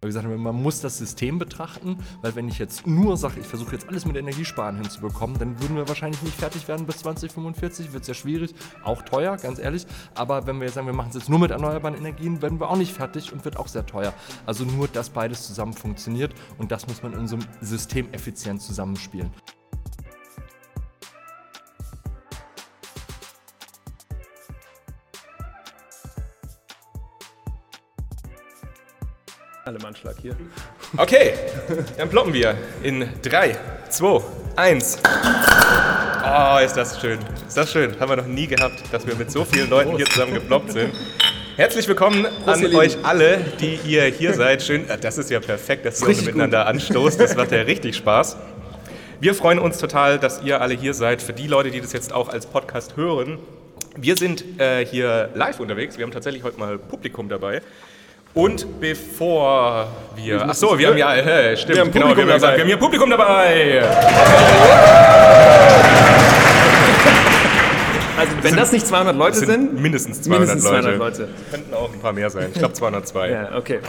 Weil gesagt man muss das System betrachten, weil wenn ich jetzt nur sage, ich versuche jetzt alles mit Energiesparen hinzubekommen, dann würden wir wahrscheinlich nicht fertig werden bis 2045, wird sehr schwierig, auch teuer, ganz ehrlich. Aber wenn wir jetzt sagen, wir machen es jetzt nur mit erneuerbaren Energien, werden wir auch nicht fertig und wird auch sehr teuer. Also nur, dass beides zusammen funktioniert und das muss man in unserem System effizient zusammenspielen. Alle Anschlag hier. Okay, dann ploppen wir in 3, 2, 1. Oh, ist das schön. Ist das schön. Haben wir noch nie gehabt, dass wir mit so vielen Leuten hier zusammen geploppt sind. Herzlich willkommen an euch alle, die ihr hier seid. Schön, äh, das ist ja perfekt, dass ihr miteinander anstoßt. Das macht ja richtig Spaß. Wir freuen uns total, dass ihr alle hier seid. Für die Leute, die das jetzt auch als Podcast hören, wir sind äh, hier live unterwegs. Wir haben tatsächlich heute mal Publikum dabei. Und bevor wir. Ach so, wir haben ja. Äh, stimmt, Wir haben genau. Publikum wir, haben gesagt, dabei. wir haben hier Publikum dabei. Also wenn das nicht 200 Leute sind, sind mindestens 200, mindestens 200 Leute. Leute. Könnten auch ein paar mehr sein. Ich glaube 202. Ja, okay.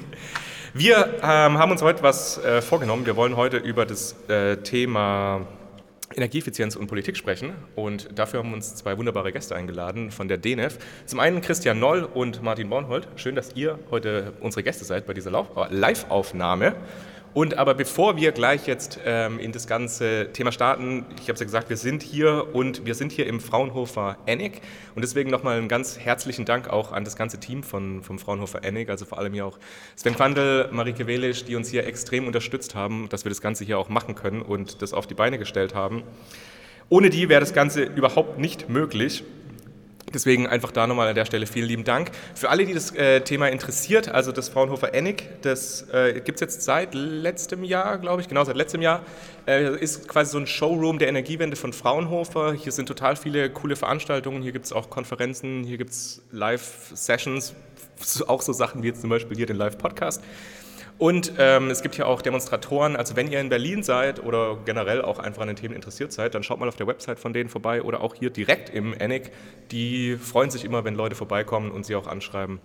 Wir ähm, haben uns heute was äh, vorgenommen. Wir wollen heute über das äh, Thema Energieeffizienz und Politik sprechen. Und dafür haben uns zwei wunderbare Gäste eingeladen von der DNEF. Zum einen Christian Noll und Martin Bornhold. Schön, dass ihr heute unsere Gäste seid bei dieser Live-Aufnahme. Und aber bevor wir gleich jetzt ähm, in das ganze Thema starten, ich habe es ja gesagt, wir sind hier und wir sind hier im Fraunhofer ENIC und deswegen nochmal einen ganz herzlichen Dank auch an das ganze Team von, vom Fraunhofer ENIC, also vor allem hier auch Sven Quandl, Marike Welisch, die uns hier extrem unterstützt haben, dass wir das Ganze hier auch machen können und das auf die Beine gestellt haben. Ohne die wäre das Ganze überhaupt nicht möglich. Deswegen einfach da nochmal an der Stelle vielen lieben Dank. Für alle, die das äh, Thema interessiert, also das Fraunhofer ENIC, das äh, gibt es jetzt seit letztem Jahr, glaube ich, genau seit letztem Jahr, äh, ist quasi so ein Showroom der Energiewende von Fraunhofer. Hier sind total viele coole Veranstaltungen, hier gibt es auch Konferenzen, hier gibt es Live-Sessions, auch so Sachen wie jetzt zum Beispiel hier den Live-Podcast. Und ähm, es gibt hier auch Demonstratoren. Also wenn ihr in Berlin seid oder generell auch einfach an den Themen interessiert seid, dann schaut mal auf der Website von denen vorbei oder auch hier direkt im ENIC. Die freuen sich immer, wenn Leute vorbeikommen und sie auch anschreiben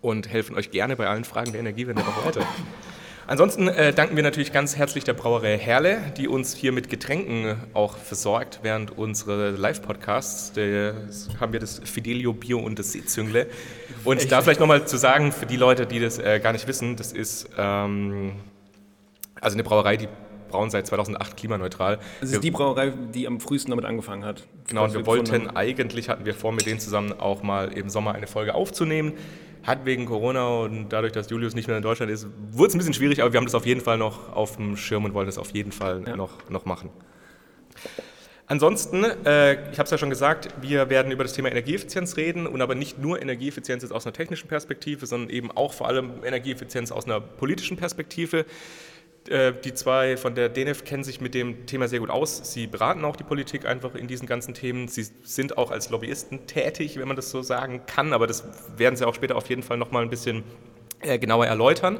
und helfen euch gerne bei allen Fragen der Energiewende auch weiter. Ansonsten äh, danken wir natürlich ganz herzlich der Brauerei Herle, die uns hier mit Getränken auch versorgt während unsere Live-Podcasts. Haben wir das Fidelio Bier und das Seezüngle. Und da vielleicht nochmal zu sagen, für die Leute, die das äh, gar nicht wissen, das ist ähm, also eine Brauerei, die brauen seit 2008 klimaneutral. Das ist die Brauerei, die am frühesten damit angefangen hat. Genau, und wir wollten eigentlich, hatten wir vor, mit denen zusammen auch mal im Sommer eine Folge aufzunehmen. Hat wegen Corona und dadurch, dass Julius nicht mehr in Deutschland ist, wurde es ein bisschen schwierig, aber wir haben das auf jeden Fall noch auf dem Schirm und wollen das auf jeden Fall Ja. noch, noch machen. Ansonsten, äh, ich habe es ja schon gesagt, wir werden über das Thema Energieeffizienz reden und aber nicht nur Energieeffizienz aus einer technischen Perspektive, sondern eben auch vor allem Energieeffizienz aus einer politischen Perspektive. Äh, Die zwei von der DNF kennen sich mit dem Thema sehr gut aus. Sie beraten auch die Politik einfach in diesen ganzen Themen. Sie sind auch als Lobbyisten tätig, wenn man das so sagen kann, aber das werden sie auch später auf jeden Fall noch mal ein bisschen äh, genauer erläutern.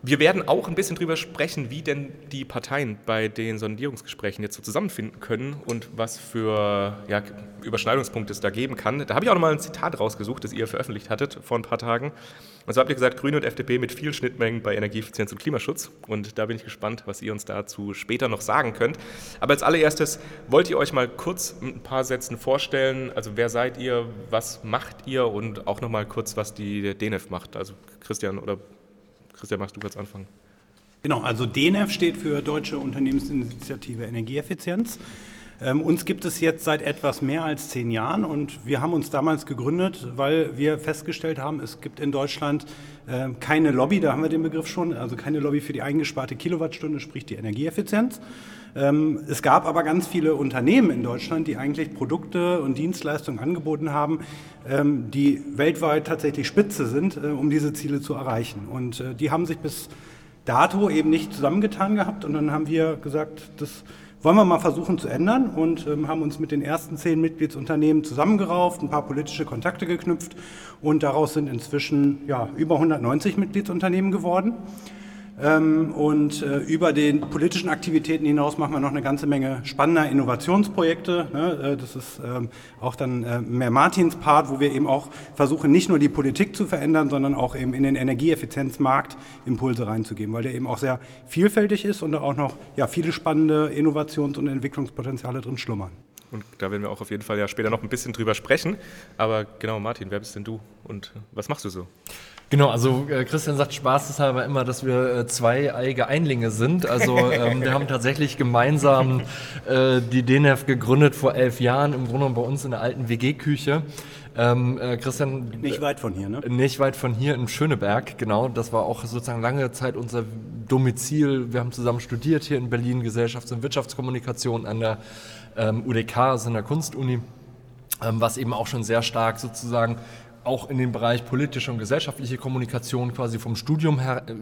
Wir werden auch ein bisschen drüber sprechen, wie denn die Parteien bei den Sondierungsgesprächen jetzt so zusammenfinden können und was für ja, Überschneidungspunkte es da geben kann. Da habe ich auch nochmal ein Zitat rausgesucht, das ihr veröffentlicht hattet vor ein paar Tagen. Und zwar habt ihr gesagt, Grüne und FDP mit vielen Schnittmengen bei Energieeffizienz und Klimaschutz. Und da bin ich gespannt, was ihr uns dazu später noch sagen könnt. Aber als allererstes wollt ihr euch mal kurz mit ein paar Sätzen vorstellen. Also wer seid ihr, was macht ihr und auch nochmal kurz, was die DNF macht. Also Christian oder Christian, magst du kurz anfangen? Genau, also DNEF steht für Deutsche Unternehmensinitiative Energieeffizienz. Ähm, uns gibt es jetzt seit etwas mehr als zehn Jahren und wir haben uns damals gegründet, weil wir festgestellt haben, es gibt in Deutschland äh, keine Lobby, da haben wir den Begriff schon, also keine Lobby für die eingesparte Kilowattstunde, sprich die Energieeffizienz. Ähm, es gab aber ganz viele Unternehmen in Deutschland, die eigentlich Produkte und Dienstleistungen angeboten haben, ähm, die weltweit tatsächlich Spitze sind, äh, um diese Ziele zu erreichen. Und äh, die haben sich bis dato eben nicht zusammengetan gehabt und dann haben wir gesagt, das wollen wir mal versuchen zu ändern und ähm, haben uns mit den ersten zehn Mitgliedsunternehmen zusammengerauft, ein paar politische Kontakte geknüpft und daraus sind inzwischen ja, über 190 Mitgliedsunternehmen geworden. Ähm, und äh, über den politischen Aktivitäten hinaus machen wir noch eine ganze Menge spannender Innovationsprojekte. Ne? Äh, das ist ähm, auch dann äh, mehr Martins Part, wo wir eben auch versuchen, nicht nur die Politik zu verändern, sondern auch eben in den Energieeffizienzmarkt Impulse reinzugeben, weil der eben auch sehr vielfältig ist und da auch noch ja, viele spannende Innovations- und Entwicklungspotenziale drin schlummern. Und da werden wir auch auf jeden Fall ja später noch ein bisschen drüber sprechen. Aber genau, Martin, wer bist denn du und was machst du so? Genau, also äh, Christian sagt spaßeshalber immer, dass wir äh, zweieige Einlinge sind. Also ähm, wir haben tatsächlich gemeinsam äh, die DNF gegründet vor elf Jahren, im Grunde genommen bei uns in der alten WG-Küche. Ähm, äh, Christian. Nicht weit von hier, ne? Nicht weit von hier in Schöneberg, genau. Das war auch sozusagen lange Zeit unser Domizil. Wir haben zusammen studiert hier in Berlin, Gesellschafts- und Wirtschaftskommunikation an der ähm, UDK, also in der Kunstuni, ähm, was eben auch schon sehr stark sozusagen auch in den Bereich politische und gesellschaftliche Kommunikation quasi vom Studium her äh,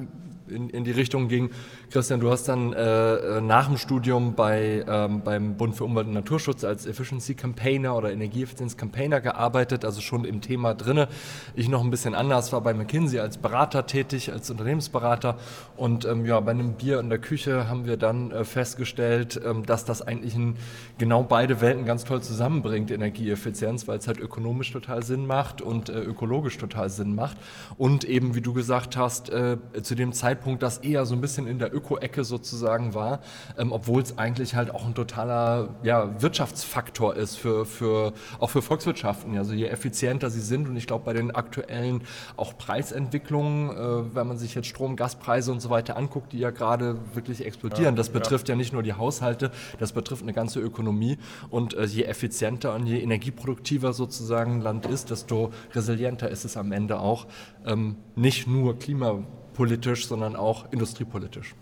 in, in die Richtung ging. Christian, du hast dann äh, nach dem Studium bei, ähm, beim Bund für Umwelt und Naturschutz als Efficiency Campaigner oder Energieeffizienz Campaigner gearbeitet, also schon im Thema drinne. Ich noch ein bisschen anders, war bei McKinsey als Berater tätig, als Unternehmensberater. Und ähm, ja, bei einem Bier in der Küche haben wir dann äh, festgestellt, ähm, dass das eigentlich in genau beide Welten ganz toll zusammenbringt, Energieeffizienz, weil es halt ökonomisch total Sinn macht und äh, ökologisch total Sinn macht. Und eben, wie du gesagt hast, äh, zu dem Zeitpunkt Zeitpunkt das eher so ein bisschen in der Öko-Ecke sozusagen war, ähm, obwohl es eigentlich halt auch ein totaler ja, Wirtschaftsfaktor ist, für, für, auch für Volkswirtschaften. Also je effizienter sie sind und ich glaube bei den aktuellen auch Preisentwicklungen, äh, wenn man sich jetzt Strom, Gaspreise und so weiter anguckt, die ja gerade wirklich explodieren, das betrifft ja. ja. nicht nur die Haushalte, das betrifft eine ganze Ökonomie und äh, je effizienter und je energieproduktiver sozusagen ein Land ist, desto resilienter ist es am Ende auch. Ähm, nicht nur Klima politisch, sondern auch industriepolitisch.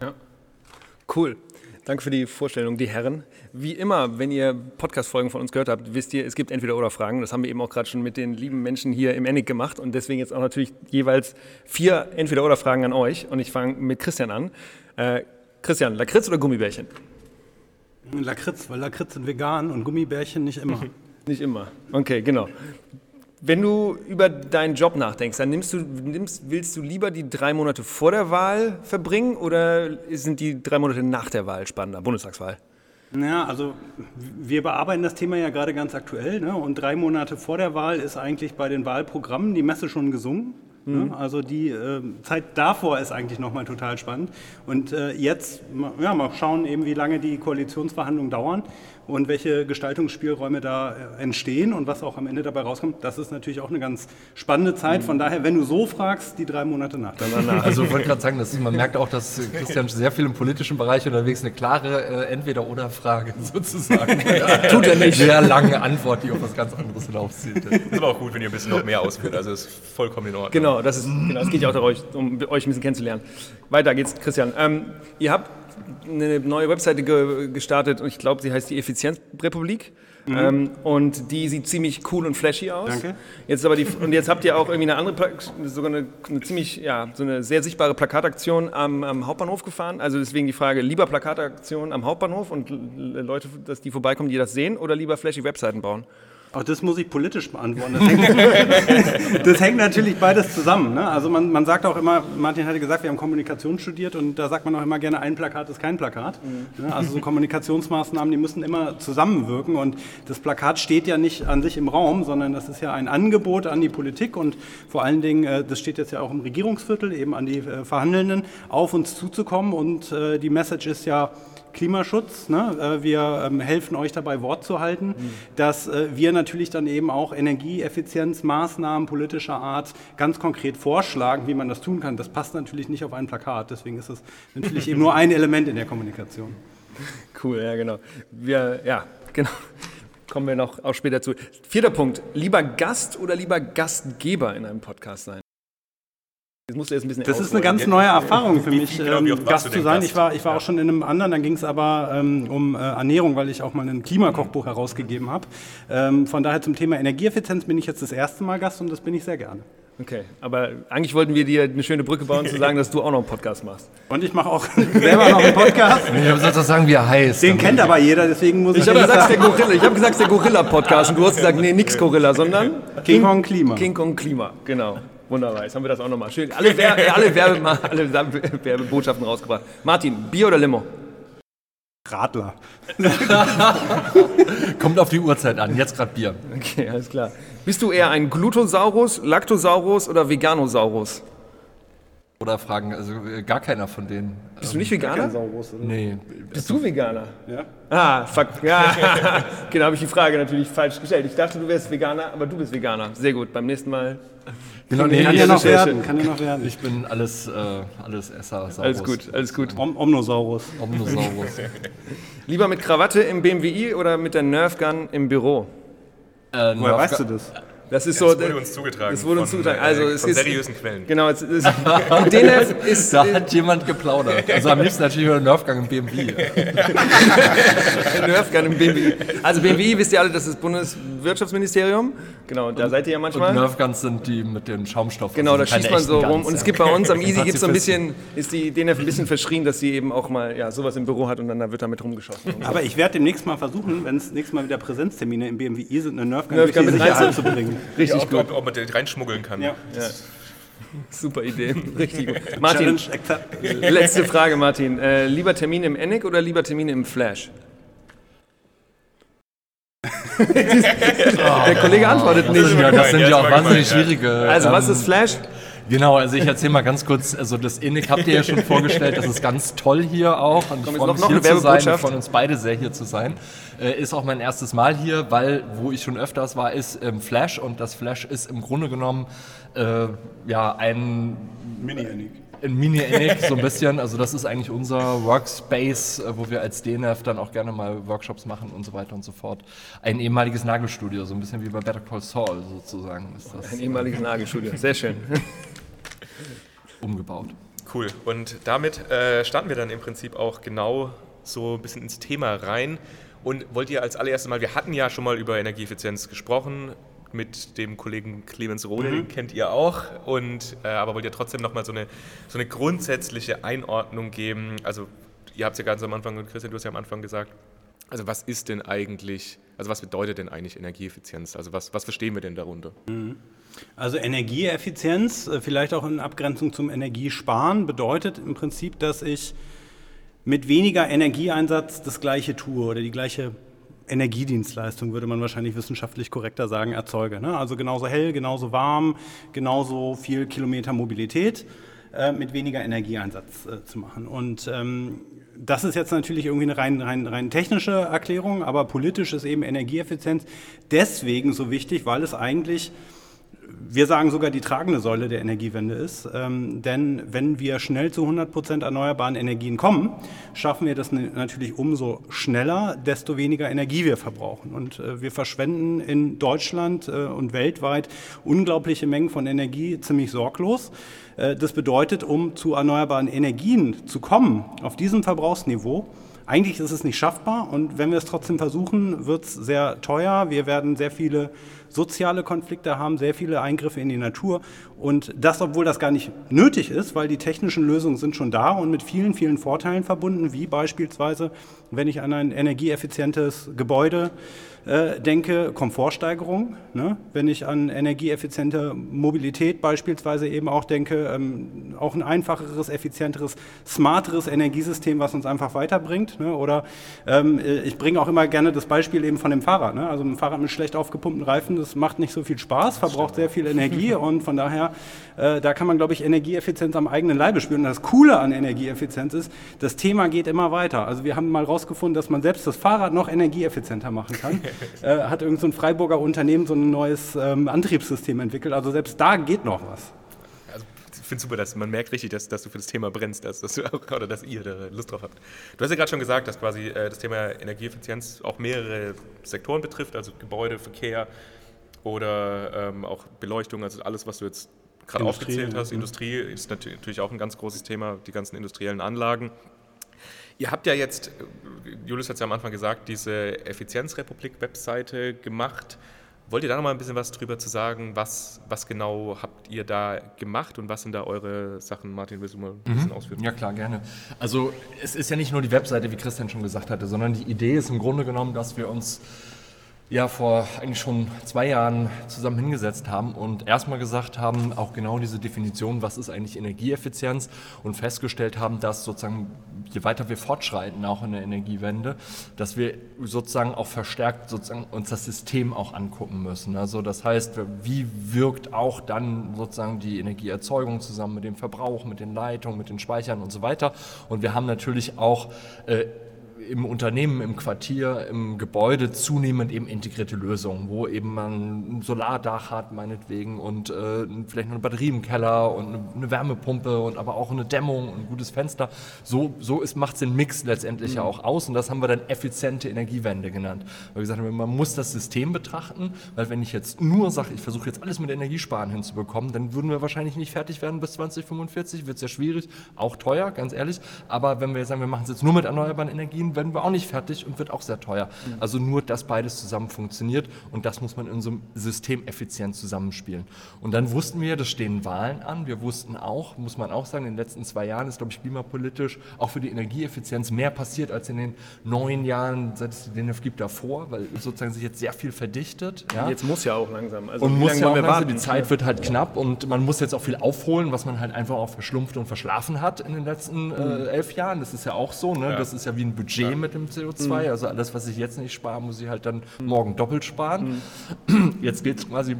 Ja. Cool. Danke für die Vorstellung, die Herren. Wie immer, wenn ihr Podcast-Folgen von uns gehört habt, wisst ihr, es gibt entweder oder Fragen. Das haben wir eben auch gerade schon mit den lieben Menschen hier im Ennig gemacht und deswegen jetzt auch natürlich jeweils vier entweder oder Fragen an euch. Und ich fange mit Christian an. Äh, Christian, Lakritz oder Gummibärchen? Lakritz, weil Lakritz sind vegan und Gummibärchen nicht immer. nicht immer. Okay, genau. Wenn du über deinen Job nachdenkst, dann nimmst du, nimmst, willst du lieber die drei Monate vor der Wahl verbringen oder sind die drei Monate nach der Wahl spannender, Bundestagswahl? Ja, also wir bearbeiten das Thema ja gerade ganz aktuell ne? und drei Monate vor der Wahl ist eigentlich bei den Wahlprogrammen die Messe schon gesungen. Ne? Mhm. Also die äh, Zeit davor ist eigentlich nochmal total spannend. Und äh, jetzt, ja, mal schauen eben, wie lange die Koalitionsverhandlungen dauern und welche Gestaltungsspielräume da äh, entstehen und was auch am Ende dabei rauskommt, das ist natürlich auch eine ganz spannende Zeit. Von daher, wenn du so fragst, die drei Monate nach. Also ich wollte gerade sagen, ist, man merkt auch, dass Christian sehr viel im politischen Bereich unterwegs ist. Eine klare äh, Entweder-Oder-Frage sozusagen. Tut er nicht. Sehr lange Antwort, die auf was ganz anderes hinauszieht. Ist aber auch gut, wenn ihr ein bisschen noch mehr ausführt. Also ist vollkommen in Ordnung. Genau, das ist, genau, es geht ja auch darum, um euch ein bisschen kennenzulernen. Weiter geht's, Christian. Ähm, ihr habt eine neue Webseite ge gestartet und ich glaube, sie heißt die Effizienzrepublik. Mhm. Ähm, und die sieht ziemlich cool und flashy aus. Danke. Jetzt aber die, und jetzt habt ihr auch irgendwie eine andere, sogar eine, eine, ziemlich, ja, so eine sehr sichtbare Plakataktion am, am, Hauptbahnhof gefahren. Also deswegen die Frage, lieber Plakataktion am Hauptbahnhof und Leute, dass die vorbeikommen, die das sehen, oder lieber flashy Webseiten bauen? Auch das muss ich politisch beantworten. Das hängt, das hängt natürlich beides zusammen. Ne? Also man, man, sagt auch immer, Martin hatte gesagt, wir haben Kommunikation studiert und da sagt man auch immer gerne, ein Plakat ist kein Plakat. Mhm. Ne? Also so Kommunikationsmaßnahmen, die müssen immer zusammenwirken und das Plakat steht ja nicht an sich im Raum, sondern das ist ja ein Angebot an die Politik und vor allen Dingen, äh, das steht jetzt ja auch im Regierungsviertel, eben an die äh, Verhandelnden, auf uns zuzukommen und äh, die Message ist ja, Klimaschutz. Ne? Äh, wir ähm, helfen euch dabei, Wort zu halten, mhm. dass äh, wir natürlich dann eben auch Energieeffizienzmaßnahmen politischer Art ganz konkret vorschlagen, wie man das tun kann. Das passt natürlich nicht auf ein Plakat, deswegen ist es natürlich eben nur ein Element in der Kommunikation. Cool, ja genau. Wir, ja, genau. Kommen wir noch auch später zu. Vierter Punkt. Lieber Gast oder lieber Gastgeber in einem Podcast sein? Das, musst du jetzt ein bisschen das ist eine ganz neue Erfahrung für mich, genau, ähm, Gast zu sein. Gast? Ich war, ich war ja. auch schon in einem anderen, dann ging es aber ähm, um äh, Ernährung, weil ich auch mal ein Klimakochbuch herausgegeben habe. Ähm, von daher zum Thema Energieeffizienz bin ich jetzt das erste Mal Gast und das bin ich sehr gerne. Okay, aber eigentlich wollten wir dir eine schöne Brücke bauen, zu sagen, dass du auch noch einen Podcast machst. Und ich mache auch selber noch einen Podcast. Ich habe gesagt, sagen, wie er heißt. Den kennt aber jeder, deswegen muss ich. Ich habe gesagt, der Gorilla. Ich habe gesagt, der Gorilla-Podcast und du hast gesagt, nee, nix Gorilla, sondern King Kong Klima. King Kong Klima, genau. Wunderbar, jetzt haben wir das auch nochmal. Schön. Alle, Wer alle, Werbe alle Werbebotschaften rausgebracht. Martin, Bier oder Limo? Radler. Kommt auf die Uhrzeit an, jetzt gerade Bier. Okay, alles klar. Bist du eher ein Glutosaurus, Lactosaurus oder Veganosaurus? Oder fragen, also äh, gar keiner von denen. Bist du nicht Veganer? Saurus, oder? Nee. Bist du Veganer? Ja. Ah, fuck. Ja, genau, habe ich die Frage natürlich falsch gestellt. Ich dachte, du wärst Veganer, aber du bist Veganer. Sehr gut, beim nächsten Mal. Genau, nee, Kann Ja, ja noch werden, kann ja noch werden. Ich bin alles, äh, alles Esser. Saurus. Alles gut, alles gut. Om Omnosaurus. Omnosaurus. Lieber mit Krawatte im BMWi oder mit der Nerfgun im Büro? äh, Woher Nerf- weißt du das? Das ist so. Das wurde uns zugetragen. Das wurde uns von, zugetragen. äh, Also es von ist seriösen Quellen. Genau, es ist, DNF ist Da hat jemand geplaudert. Also am liebsten natürlich über den Nerfgang im BMW. Nerfgun im BMWi. Also BMWi wisst ihr alle, das ist Bundeswirtschaftsministerium. Genau, da seid ihr ja Und manchmal. Nerfguns sind die mit dem Schaumstoff. Genau, da Also schießt keine man so rum. Guns, Und es ja. gibt bei uns am Easy gibt so ein bisschen, ist die DNF ein bisschen verschrien, dass sie eben auch mal ja, sowas im Büro hat und dann da wird damit rumgeschossen. Aber ich werde demnächst mal versuchen, wenn es nächstes Mal wieder Präsenztermine im BMWi sind, eine Nerfgun Nerfgun mit rein- Sicherheit zu bringen. Richtig ja, ob, gut. Ob, ob man den reinschmuggeln kann. Ja. Super Idee. Richtig gut. Martin, letzte Frage, Martin. Äh, lieber Termine im ENIC oder lieber Termine im Flash? Der Kollege antwortet Das sind nicht. ja, das sind Ja, ja auch wahnsinnig ja. schwierige. Also was ähm, ist Flash? Genau, also ich erzähle mal ganz kurz, also das ENIC habt ihr ja schon vorgestellt, das ist ganz toll hier auch und ich Komm, jetzt freue mich noch hier zu sein, Werbebotschaft. freuen uns beide sehr hier zu sein. Äh, ist auch mein erstes Mal hier, weil wo ich schon öfters war, ist ähm, Flash und das Flash ist im Grunde genommen äh, ja ein Mini-Enig. Ein Mini-ENIC so ein bisschen, also das ist eigentlich unser Workspace, äh, wo wir als DNF dann auch gerne mal Workshops machen und so weiter und so fort. Ein ehemaliges Nagelstudio, so ein bisschen wie bei Better Call Saul sozusagen ist das Ein ehemaliges Nagelstudio. Sehr schön. umgebaut. Cool. Und damit äh, starten wir dann im Prinzip auch genau so ein bisschen ins Thema rein. Und wollt ihr als allererstes mal, wir hatten ja schon mal über Energieeffizienz gesprochen mit dem Kollegen Clemens Rohde, den kennt ihr auch. Und, äh, aber wollt ihr trotzdem nochmal so eine, so eine grundsätzliche Einordnung geben? Also ihr habt es ja ganz am Anfang, und Christian, du hast ja am Anfang gesagt, also was ist denn eigentlich, also was bedeutet denn eigentlich Energieeffizienz? Also was, was verstehen wir denn darunter? Also Energieeffizienz, äh, vielleicht auch in Abgrenzung zum Energiesparen, bedeutet im Prinzip, dass ich mit weniger Energieeinsatz das gleiche tue oder die gleiche Energiedienstleistung, würde man wahrscheinlich wissenschaftlich korrekter sagen, erzeuge. Ne? Also genauso hell, genauso warm, genauso viel Kilometer Mobilität äh, mit weniger Energieeinsatz äh, zu machen. Und ähm, das ist jetzt natürlich irgendwie eine rein, rein, rein technische Erklärung, aber politisch ist eben Energieeffizienz deswegen so wichtig, weil es eigentlich wir sagen sogar die tragende Säule der Energiewende ist. Ähm, denn wenn wir schnell zu 100 Prozent erneuerbaren Energien kommen, schaffen wir das natürlich umso schneller, desto weniger Energie wir verbrauchen. Und äh, wir verschwenden in Deutschland äh, und weltweit unglaubliche Mengen von Energie ziemlich sorglos. Äh, das bedeutet, um zu erneuerbaren Energien zu kommen, auf diesem Verbrauchsniveau, eigentlich ist es nicht schaffbar und wenn wir es trotzdem versuchen, wird es sehr teuer. Wir werden sehr viele soziale Konflikte haben, sehr viele Eingriffe in die Natur und das, obwohl das gar nicht nötig ist, weil die technischen Lösungen sind schon da und mit vielen, vielen Vorteilen verbunden, wie beispielsweise, wenn ich an ein energieeffizientes Gebäude äh, denke, Komfortsteigerung. Ne? Wenn ich an energieeffiziente Mobilität beispielsweise eben auch denke, ähm, auch ein einfacheres, effizienteres, smarteres Energiesystem, was uns einfach weiterbringt. Ne? Oder ähm, äh, ich bringe auch immer gerne das Beispiel eben von dem Fahrrad. Ne? Also ein Fahrrad mit schlecht aufgepumpten Reifen, das macht nicht so viel Spaß, verbraucht sehr viel Energie und von daher, äh, da kann man, glaube ich, Energieeffizienz am eigenen Leibe spüren. Und das Coole an Energieeffizienz ist, das Thema geht immer weiter. Also wir haben mal rausgefunden, dass man selbst das Fahrrad noch energieeffizienter machen kann. äh, hat irgend so ein Freiburger Unternehmen so ein neues ähm, Antriebssystem entwickelt. Also selbst da geht noch was. Also, ich finde es super, dass man merkt richtig, dass, dass du für das Thema brennst, dass, dass du auch, oder dass ihr da Lust drauf habt. Du hast ja gerade schon gesagt, dass quasi äh, das Thema Energieeffizienz auch mehrere Sektoren betrifft, also Gebäude, Verkehr oder ähm, auch Beleuchtung, also alles, was du jetzt gerade aufgezählt hast. Industrie ist natü- natürlich auch ein ganz großes Thema, die ganzen industriellen Anlagen. Ihr habt ja jetzt, äh, Julius hat es ja am Anfang gesagt, diese Effizienzrepublik-Webseite gemacht. Wollt ihr da noch mal ein bisschen was drüber zu sagen? Was, was genau habt ihr da gemacht und was sind da eure Sachen? Martin, willst du mal ein bisschen ausführen? Ja, klar, gerne. Also es ist ja nicht nur die Webseite, wie Christian schon gesagt hatte, sondern die Idee ist im Grunde genommen, dass wir uns ja vor eigentlich schon zwei Jahren zusammen hingesetzt haben und erstmal gesagt haben, auch genau diese Definition, was ist eigentlich Energieeffizienz und festgestellt haben, dass sozusagen, je weiter wir fortschreiten, auch in der Energiewende, dass wir sozusagen auch verstärkt sozusagen uns das System auch angucken müssen. Also das heißt, wie wirkt auch dann sozusagen die Energieerzeugung zusammen mit dem Verbrauch, mit den Leitungen, mit den Speichern und so weiter. Und wir haben natürlich auch äh, im Unternehmen, im Quartier, im Gebäude zunehmend eben integrierte Lösungen, wo eben man ein Solardach hat, meinetwegen, und äh, vielleicht noch eine Batterie im Keller und eine, eine, Wärmepumpe und aber auch eine Dämmung und ein gutes Fenster. So, so macht es den Mix letztendlich mhm. ja auch aus und das haben wir dann effiziente Energiewende genannt. Weil wir gesagt haben, man muss das System betrachten, weil wenn ich jetzt nur sage, ich versuche jetzt alles mit Energiesparen hinzubekommen, dann würden wir wahrscheinlich nicht fertig werden bis 2045, wird sehr schwierig, auch teuer, ganz ehrlich. Aber wenn wir jetzt sagen, wir machen es jetzt nur mit erneuerbaren Energien, werden wir auch nicht fertig und wird auch sehr teuer. Mhm. Also nur, dass beides zusammen funktioniert und das muss man in so einem System effizient zusammenspielen. Und dann wussten wir, das stehen Wahlen an. Wir wussten auch, muss man auch sagen, in den letzten zwei Jahren ist, glaube ich, klimapolitisch auch für die Energieeffizienz mehr passiert als in den neun Jahren, seit es den gibt davor, weil sozusagen sich jetzt sehr viel verdichtet. Ja? Jetzt muss ja auch langsam. Also und muss ja auch langsam, die Zeit wird halt knapp und man muss jetzt auch viel aufholen, was man halt einfach auch verschlumpft und verschlafen hat in den letzten äh, mhm. elf Jahren. Das ist ja auch so. Ne? Ja. Das ist ja wie ein Budget ja. mit dem CO2. Mhm. Also alles, was ich jetzt nicht spare, muss ich halt dann morgen doppelt sparen. Mhm. Jetzt geht es quasi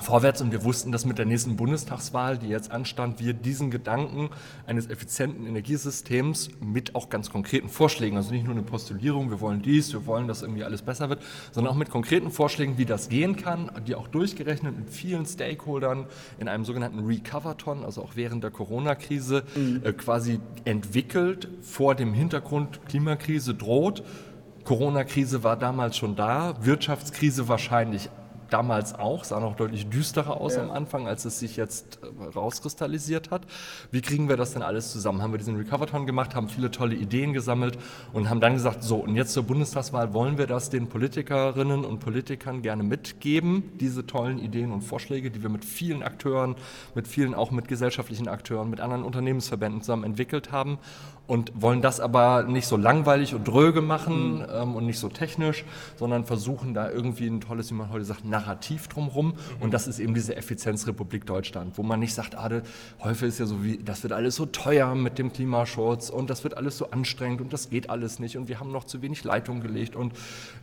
vorwärts und wir wussten, dass mit der nächsten Bundestagswahl, die jetzt anstand, wir diesen Gedanken eines effizienten Energiesystems mit auch ganz konkreten Vorschlägen, also nicht nur eine Postulierung, wir wollen dies, wir wollen, dass irgendwie alles besser wird, sondern auch mit konkreten Vorschlägen, wie das gehen kann, die auch durchgerechnet mit vielen Stakeholdern in einem sogenannten Recoverton, also auch während der Corona-Krise, mhm. äh, quasi entwickelt vor dem Hintergrund Klimakrise droht. Corona-Krise war damals schon da, Wirtschaftskrise wahrscheinlich damals auch, sah noch deutlich düsterer aus ja. am Anfang, als es sich jetzt äh, rauskristallisiert hat. Wie kriegen wir das denn alles zusammen? Haben wir diesen Recoverton gemacht, haben viele tolle Ideen gesammelt und haben dann gesagt, so, und jetzt zur Bundestagswahl wollen wir das den Politikerinnen und Politikern gerne mitgeben, diese tollen Ideen und Vorschläge, die wir mit vielen Akteuren, mit vielen auch mit gesellschaftlichen Akteuren, mit anderen Unternehmensverbänden zusammen entwickelt haben und wollen das aber nicht so langweilig und dröge machen mhm. ähm, und nicht so technisch, sondern versuchen da irgendwie ein tolles, wie man heute sagt, Narrativ drumherum. Mhm. Und das ist eben diese Effizienzrepublik Deutschland, wo man nicht sagt, ah, häufig ist ja so wie, das wird alles so teuer mit dem Klimaschutz und das wird alles so anstrengend und das geht alles nicht und wir haben noch zu wenig Leitung gelegt und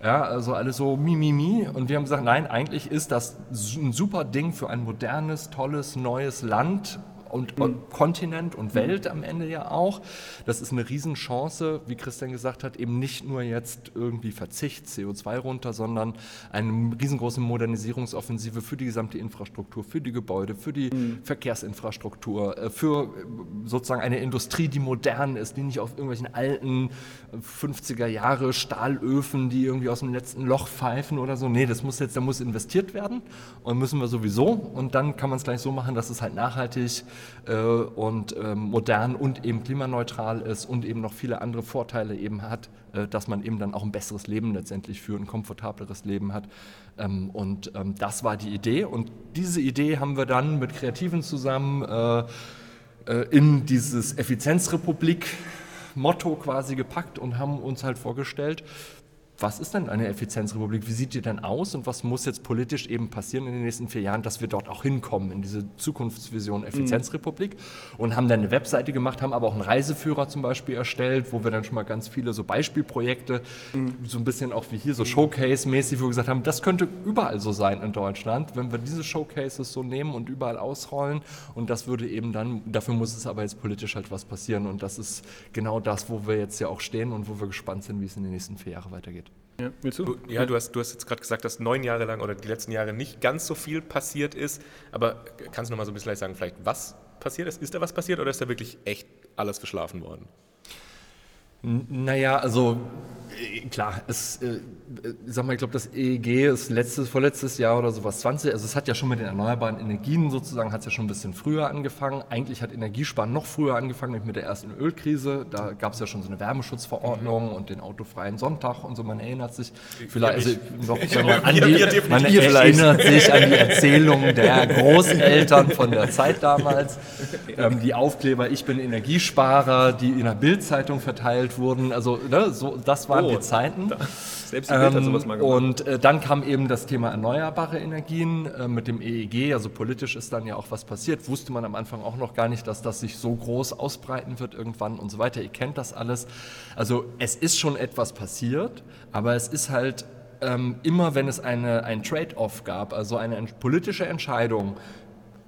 ja, also alles so mimimi. Mi, mi. Und wir haben gesagt, nein, eigentlich ist das ein super Ding für ein modernes, tolles, neues Land und, und Kontinent und Welt am Ende ja auch. Das ist eine Riesenchance, wie Christian gesagt hat, eben nicht nur jetzt irgendwie Verzicht, CO2 runter, sondern eine riesengroße Modernisierungsoffensive für die gesamte Infrastruktur, für die Gebäude, für die mhm. Verkehrsinfrastruktur, äh, für äh, sozusagen eine Industrie, die modern ist, die nicht auf irgendwelchen alten 50er äh, Jahre Stahlöfen, die irgendwie aus dem letzten Loch pfeifen oder so. Nee, das muss jetzt, da muss investiert werden und müssen wir sowieso. Und dann kann man es gleich so machen, dass es halt nachhaltig und ähm, modern und eben klimaneutral ist und eben noch viele andere Vorteile eben hat, äh, dass man eben dann auch ein besseres Leben letztendlich führt, ein komfortableres Leben hat. Ähm, und ähm, das war die Idee. Und diese Idee haben wir dann mit Kreativen zusammen äh, in dieses Effizienzrepublik Motto quasi gepackt und haben uns halt vorgestellt, was ist denn eine Effizienzrepublik? Wie sieht die denn aus und was muss jetzt politisch eben passieren in den nächsten vier Jahren, dass wir dort auch hinkommen, in diese Zukunftsvision Effizienzrepublik? Mhm. Und haben dann eine Webseite gemacht, haben aber auch einen Reiseführer zum Beispiel erstellt, wo wir dann schon mal ganz viele so Beispielprojekte, mhm. so ein bisschen auch wie hier, so Showcase-mäßig, wo wir gesagt haben, das könnte überall so sein in Deutschland, wenn wir diese Showcases so nehmen und überall ausrollen. Und das würde eben dann, dafür muss es aber jetzt politisch halt was passieren. Und das ist genau das, wo wir jetzt ja auch stehen und wo wir gespannt sind, wie es in den nächsten vier Jahren weitergeht. Ja, willst du? Ja, du hast, du hast jetzt gerade gesagt, dass neun Jahre lang oder die letzten Jahre nicht ganz so viel passiert ist. Aber kannst du noch mal so ein bisschen sagen, vielleicht was passiert ist? Ist da was passiert oder ist da wirklich echt alles verschlafen worden? Naja, also äh, klar, es, äh, sag mal, ich glaube, das EEG ist letztes, vorletztes Jahr oder sowas 20, also es hat ja schon mit den erneuerbaren Energien sozusagen, hat es ja schon ein bisschen früher angefangen. Eigentlich hat Energiesparen noch früher angefangen, nämlich mit der ersten Ölkrise. Da gab es ja schon so eine Wärmeschutzverordnung mhm. und den autofreien Sonntag und so, man erinnert sich vielleicht, also noch, wenn man, an die, man erinnert sich an die Erzählung der Großeltern von der Zeit damals. Ähm, die Aufkleber, ich bin Energiesparer, die in der Bildzeitung verteilt wurden. Also ne, so, das waren Oh, die Zeiten. Selbst Welt hat Ähm, sowas mal gemacht. und äh, dann kam eben das Thema erneuerbare Energien äh, mit dem EEG. Also politisch ist dann ja auch was passiert. Wusste man am Anfang auch noch gar nicht, dass das sich so groß ausbreiten wird irgendwann und so weiter. Ihr kennt das alles. Also es ist schon etwas passiert, aber es ist halt ähm, immer, wenn es eine, ein Trade-off gab, also eine politische Entscheidung,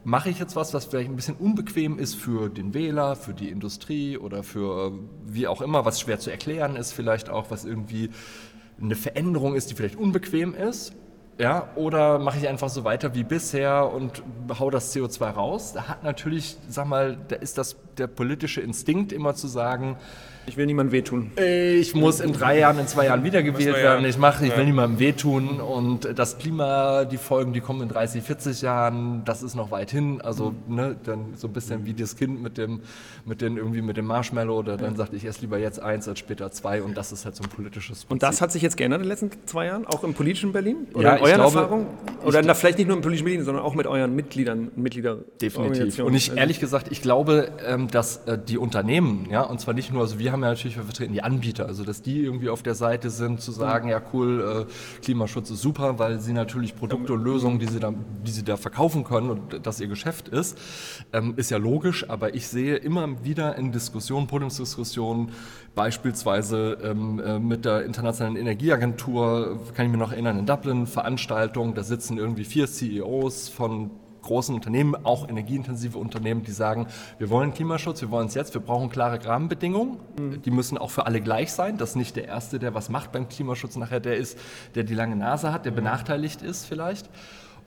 mache ich jetzt was, was vielleicht ein bisschen unbequem ist für den Wähler, für die Industrie oder für äh, wie auch immer, was schwer zu erklären ist, vielleicht auch, was irgendwie eine Veränderung ist, die vielleicht unbequem ist. Ja, oder mache ich einfach so weiter wie bisher und hau das CO2 raus? Da hat natürlich, sag mal, da ist das der politische Instinkt immer zu sagen, Ich will niemandem wehtun. ich muss in drei Jahren, in zwei Jahren wiedergewählt werden. Ich mache, ich will niemandem wehtun und das Klima, die Folgen, die kommen in 30, 40 Jahren, das ist noch weit hin. Also ne, dann so ein bisschen wie das Kind mit dem, mit den irgendwie mit dem Marshmallow oder dann sagt, ich esse lieber jetzt eins als später zwei und das ist halt so ein politisches Prinzip. Und das hat sich jetzt geändert in den letzten zwei Jahren, auch im politischen Berlin? Oder Ja, in euren glaube- Erfahrungen? Oder na, vielleicht nicht nur im politischen Berlin, sondern auch mit euren Mitgliedern, Mitglieder Definitiv. Und ich ehrlich gesagt, ich glaube, ähm, dass äh, die Unternehmen, ja, und zwar nicht nur, also wir haben ja natürlich, wir vertreten die Anbieter, also dass die irgendwie auf der Seite sind, zu sagen, ja cool, äh, Klimaschutz ist super, weil sie natürlich Produkte und Lösungen, die sie da, die sie da verkaufen können und das ihr Geschäft ist, ähm, ist ja logisch, aber ich sehe immer wieder in Diskussionen, Podiumsdiskussionen, beispielsweise ähm, äh, mit der Internationalen Energieagentur, kann ich mir noch erinnern, in Dublin, Veranstaltung, da sitzen irgendwie vier CEOs von großen Unternehmen, auch energieintensive Unternehmen, die sagen, wir wollen Klimaschutz, wir wollen es jetzt, wir brauchen klare Rahmenbedingungen, die müssen auch für alle gleich sein, dass nicht der Erste, der was macht beim Klimaschutz, nachher. Der ist, der die lange Nase hat, der benachteiligt ist vielleicht.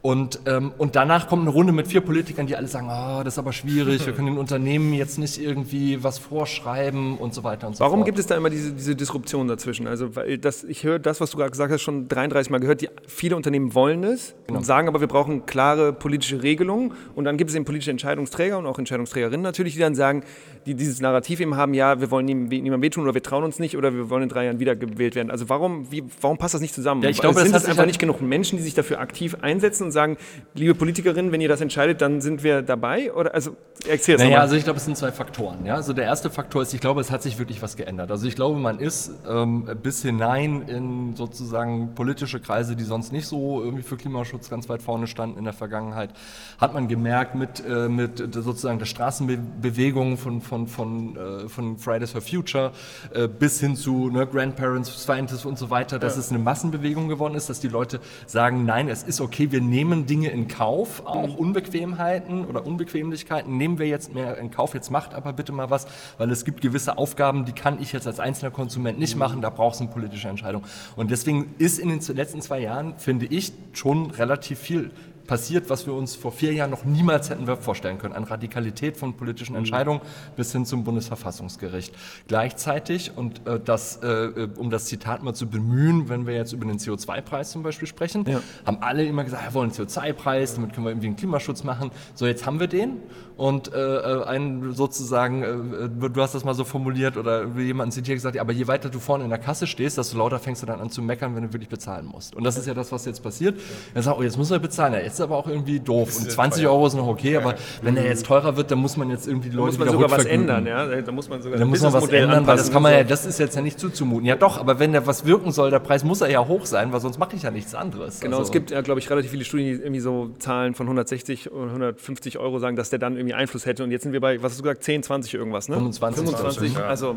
Und, ähm, und danach kommt eine Runde mit vier Politikern, die alle sagen, ah, das ist aber schwierig, wir können den Unternehmen jetzt nicht irgendwie was vorschreiben und so weiter und so Warum fort. gibt es da immer diese, diese Disruption dazwischen? Also, weil das, ich höre das, was du gerade gesagt hast, schon 33 Mal gehört. Die, viele Unternehmen wollen es und sagen aber, wir brauchen klare politische Regelungen. Und dann gibt es eben politische Entscheidungsträger und auch Entscheidungsträgerinnen natürlich, die dann sagen, die dieses Narrativ eben haben, ja, wir wollen niemandem wehtun oder wir trauen uns nicht oder wir wollen in drei Jahren wiedergewählt werden. Also warum, wie, warum passt das nicht zusammen? Ja, ich glaube, sind das hat es sich einfach halt- nicht genug Menschen, die sich dafür aktiv einsetzen und sagen, liebe Politikerinnen, wenn ihr das entscheidet, dann sind wir dabei? Oder also erzähl es Naja, nochmal. also ich glaube, es sind zwei Faktoren. Ja? Also der erste Faktor ist, ich glaube, es hat sich wirklich was geändert. Also ich glaube, man ist ähm, bis hinein in sozusagen politische Kreise, die sonst nicht so irgendwie für Klimaschutz ganz weit vorne standen in der Vergangenheit, hat man gemerkt mit, äh, mit sozusagen der Straßenbewegung von, von, von, äh, von Fridays for Future äh, bis hin zu ne, Grandparents, Scientists und so weiter, dass es eine Massenbewegung geworden ist, dass die Leute sagen, nein, es ist okay, wir nehmen Dinge in Kauf, auch Unbequemheiten oder Unbequemlichkeiten nehmen wir jetzt mehr in Kauf, jetzt macht aber bitte mal was, weil es gibt gewisse Aufgaben, die kann ich jetzt als einzelner Konsument nicht machen, da braucht es eine politische Entscheidung. Und deswegen ist in den letzten zwei Jahren, finde ich, schon relativ viel passiert, was wir uns vor vier Jahren noch niemals hätten wir vorstellen können, an Radikalität von politischen Entscheidungen bis hin zum Bundesverfassungsgericht. Gleichzeitig, und äh, das, äh, um das Zitat mal zu bemühen, wenn wir jetzt über den CO2-Preis zum Beispiel sprechen, haben alle immer gesagt, wir wollen einen CO2-Preis, damit können wir irgendwie einen Klimaschutz machen. So, jetzt haben wir den und äh, ein sozusagen, äh, du hast das mal so formuliert oder jemand zitiert gesagt, ja, aber je weiter du vorne in der Kasse stehst, desto lauter fängst du dann an zu meckern, wenn du wirklich bezahlen musst. Und das ist ja das, was jetzt passiert. Er sagt, oh, jetzt muss er bezahlen. Ja, jetzt ist aber auch irgendwie doof. Und 20 Euro ist noch okay, aber wenn er jetzt teurer wird, dann muss man jetzt irgendwie die da Leute muss man wieder sogar was rückvergüten. ändern, ja? Da muss man sogar Da muss man was ändern, weil das kann man ja, das ist jetzt ja nicht zuzumuten. Ja doch, aber wenn der was wirken soll, der Preis muss er ja hoch sein, weil sonst mache ich ja nichts anderes. Genau, Also- es gibt ja, glaube ich, relativ viele Studien, die irgendwie so Zahlen von 160 und 150 Euro sagen, dass der dann irgendwie Einfluss hätte. Und jetzt sind wir bei, was hast du gesagt, 10, 20 irgendwas, ne? 25, 25, ja. also,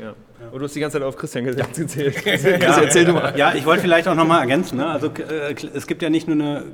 ja. Und du hast die ganze Zeit auf Christian ge- gezählt. Christian, erzähl du mal. Ja, ich wollte vielleicht auch nochmal ergänzen. Ne? Also äh, es gibt ja nicht nur eine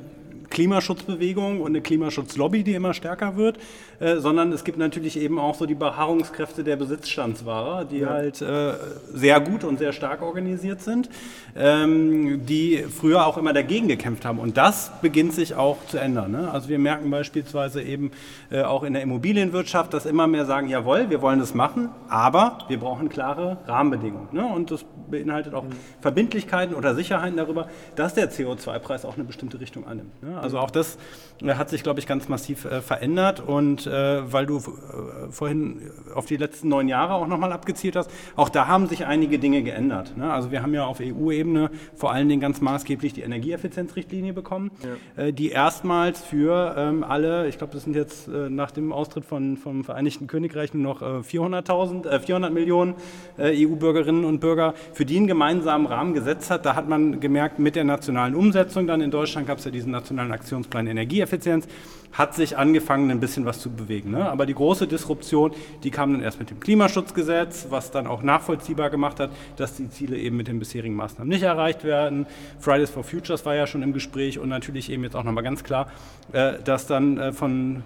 Klimaschutzbewegung und eine Klimaschutzlobby, die immer stärker wird, äh, sondern es gibt natürlich eben auch so die Beharrungskräfte der Besitzstandswahrer, die halt äh, sehr gut und sehr stark organisiert sind, ähm, die früher auch immer dagegen gekämpft haben. Und das beginnt sich auch zu ändern. Ne? Also wir merken beispielsweise eben äh, auch in der Immobilienwirtschaft, dass immer mehr sagen, jawohl, wir wollen das machen, aber wir brauchen klare Rahmenbedingungen. Ne? Und das beinhaltet auch Verbindlichkeiten oder Sicherheiten darüber, dass der CO2-Preis auch eine bestimmte Richtung annimmt. Ne? Also auch das äh, hat sich, glaube ich, ganz massiv äh, verändert. Und äh, weil du äh, vorhin auf die letzten neun Jahre auch nochmal abgezielt hast, auch da haben sich einige Dinge geändert. Ne? Also wir haben ja auf EU-Ebene vor allen Dingen ganz maßgeblich die Energieeffizienzrichtlinie bekommen, ja. äh, die erstmals für ähm, alle, ich glaube, das sind jetzt äh, nach dem Austritt von, vom Vereinigten Königreich nur noch 400.000, 400 Millionen EU-Bürgerinnen und Bürger, für die einen gemeinsamen Rahmen gesetzt hat. Da hat man gemerkt, mit der nationalen Umsetzung dann in Deutschland gab es ja diesen nationalen Aktionsplan Energieeffizienz, Energieeffizienz hat sich angefangen, ein bisschen was zu bewegen. Ne? Aber die große Disruption, die kam dann erst mit dem Klimaschutzgesetz, was dann auch nachvollziehbar gemacht hat, dass die Ziele eben mit den bisherigen Maßnahmen nicht erreicht werden. Fridays for Futures war ja schon im Gespräch und natürlich eben jetzt auch nochmal ganz klar, äh, dass dann äh, von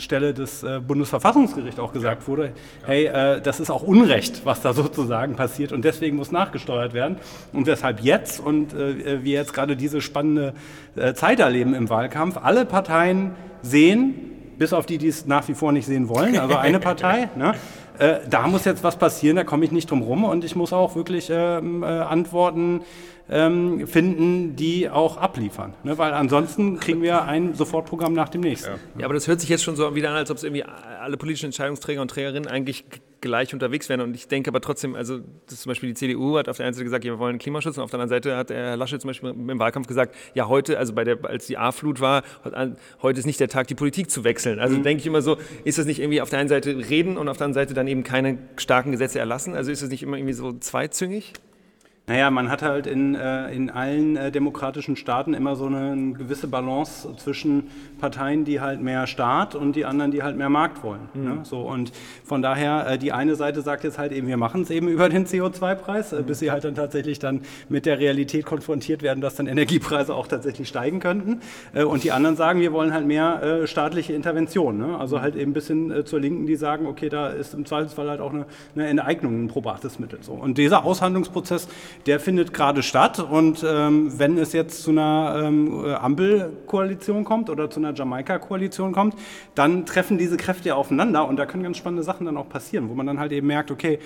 Stelle des äh, Bundesverfassungsgerichts auch gesagt ja. wurde, hey, äh, das ist auch Unrecht, was da sozusagen passiert und deswegen muss nachgesteuert werden. Und weshalb jetzt und äh, wir jetzt gerade diese spannende äh, Zeit erleben im Wahlkampf, alle Parteien sehen, bis auf die, die es nach wie vor nicht sehen wollen, also eine Partei, ne, äh, da muss jetzt was passieren, da komme ich nicht drum rum und ich muss auch wirklich ähm, äh, Antworten ähm, finden, die auch abliefern. Ne? Weil ansonsten kriegen wir ein Sofortprogramm nach dem nächsten. Ja. ja, aber das hört sich jetzt schon so wieder an, als ob es irgendwie alle politischen Entscheidungsträger und Trägerinnen eigentlich gleich unterwegs wären. Und ich denke aber trotzdem, also das zum Beispiel die CDU hat auf der einen Seite gesagt, ja, wir wollen Klimaschutz und auf der anderen Seite hat Herr Laschet zum Beispiel im Wahlkampf gesagt, ja, heute, also bei der, als die A-Flut war, heute ist nicht der Tag, die Politik zu wechseln. Also mhm. denke ich immer so, ist das nicht irgendwie auf der einen Seite reden und auf der anderen Seite dann eben keine starken Gesetze erlassen? Also ist das nicht immer irgendwie so zweizüngig? Naja, man hat halt in, äh, in allen äh, demokratischen Staaten immer so eine, eine, gewisse Balance zwischen Parteien, die halt mehr Staat und die anderen, die halt mehr Markt wollen. Mhm. Ne? So, und von daher, äh, die eine Seite sagt jetzt halt eben, wir machen es eben über den CO2-Preis, äh, bis sie halt dann tatsächlich dann mit der Realität konfrontiert werden, dass dann Energiepreise auch tatsächlich steigen könnten. Äh, und die anderen sagen, wir wollen halt mehr äh, staatliche Intervention. Ne? Also halt eben ein bisschen zur Linken, die sagen, okay, da ist im Zweifelsfall halt auch eine, eine Enteignung ein probates Mittel. So. Und dieser Aushandlungsprozess, der findet gerade statt. Und ähm, wenn es jetzt zu einer ähm, Ampelkoalition kommt oder zu einer Jamaika-Koalition kommt, dann treffen diese Kräfte ja aufeinander und da können ganz spannende Sachen dann auch passieren, wo man dann halt eben merkt, okay,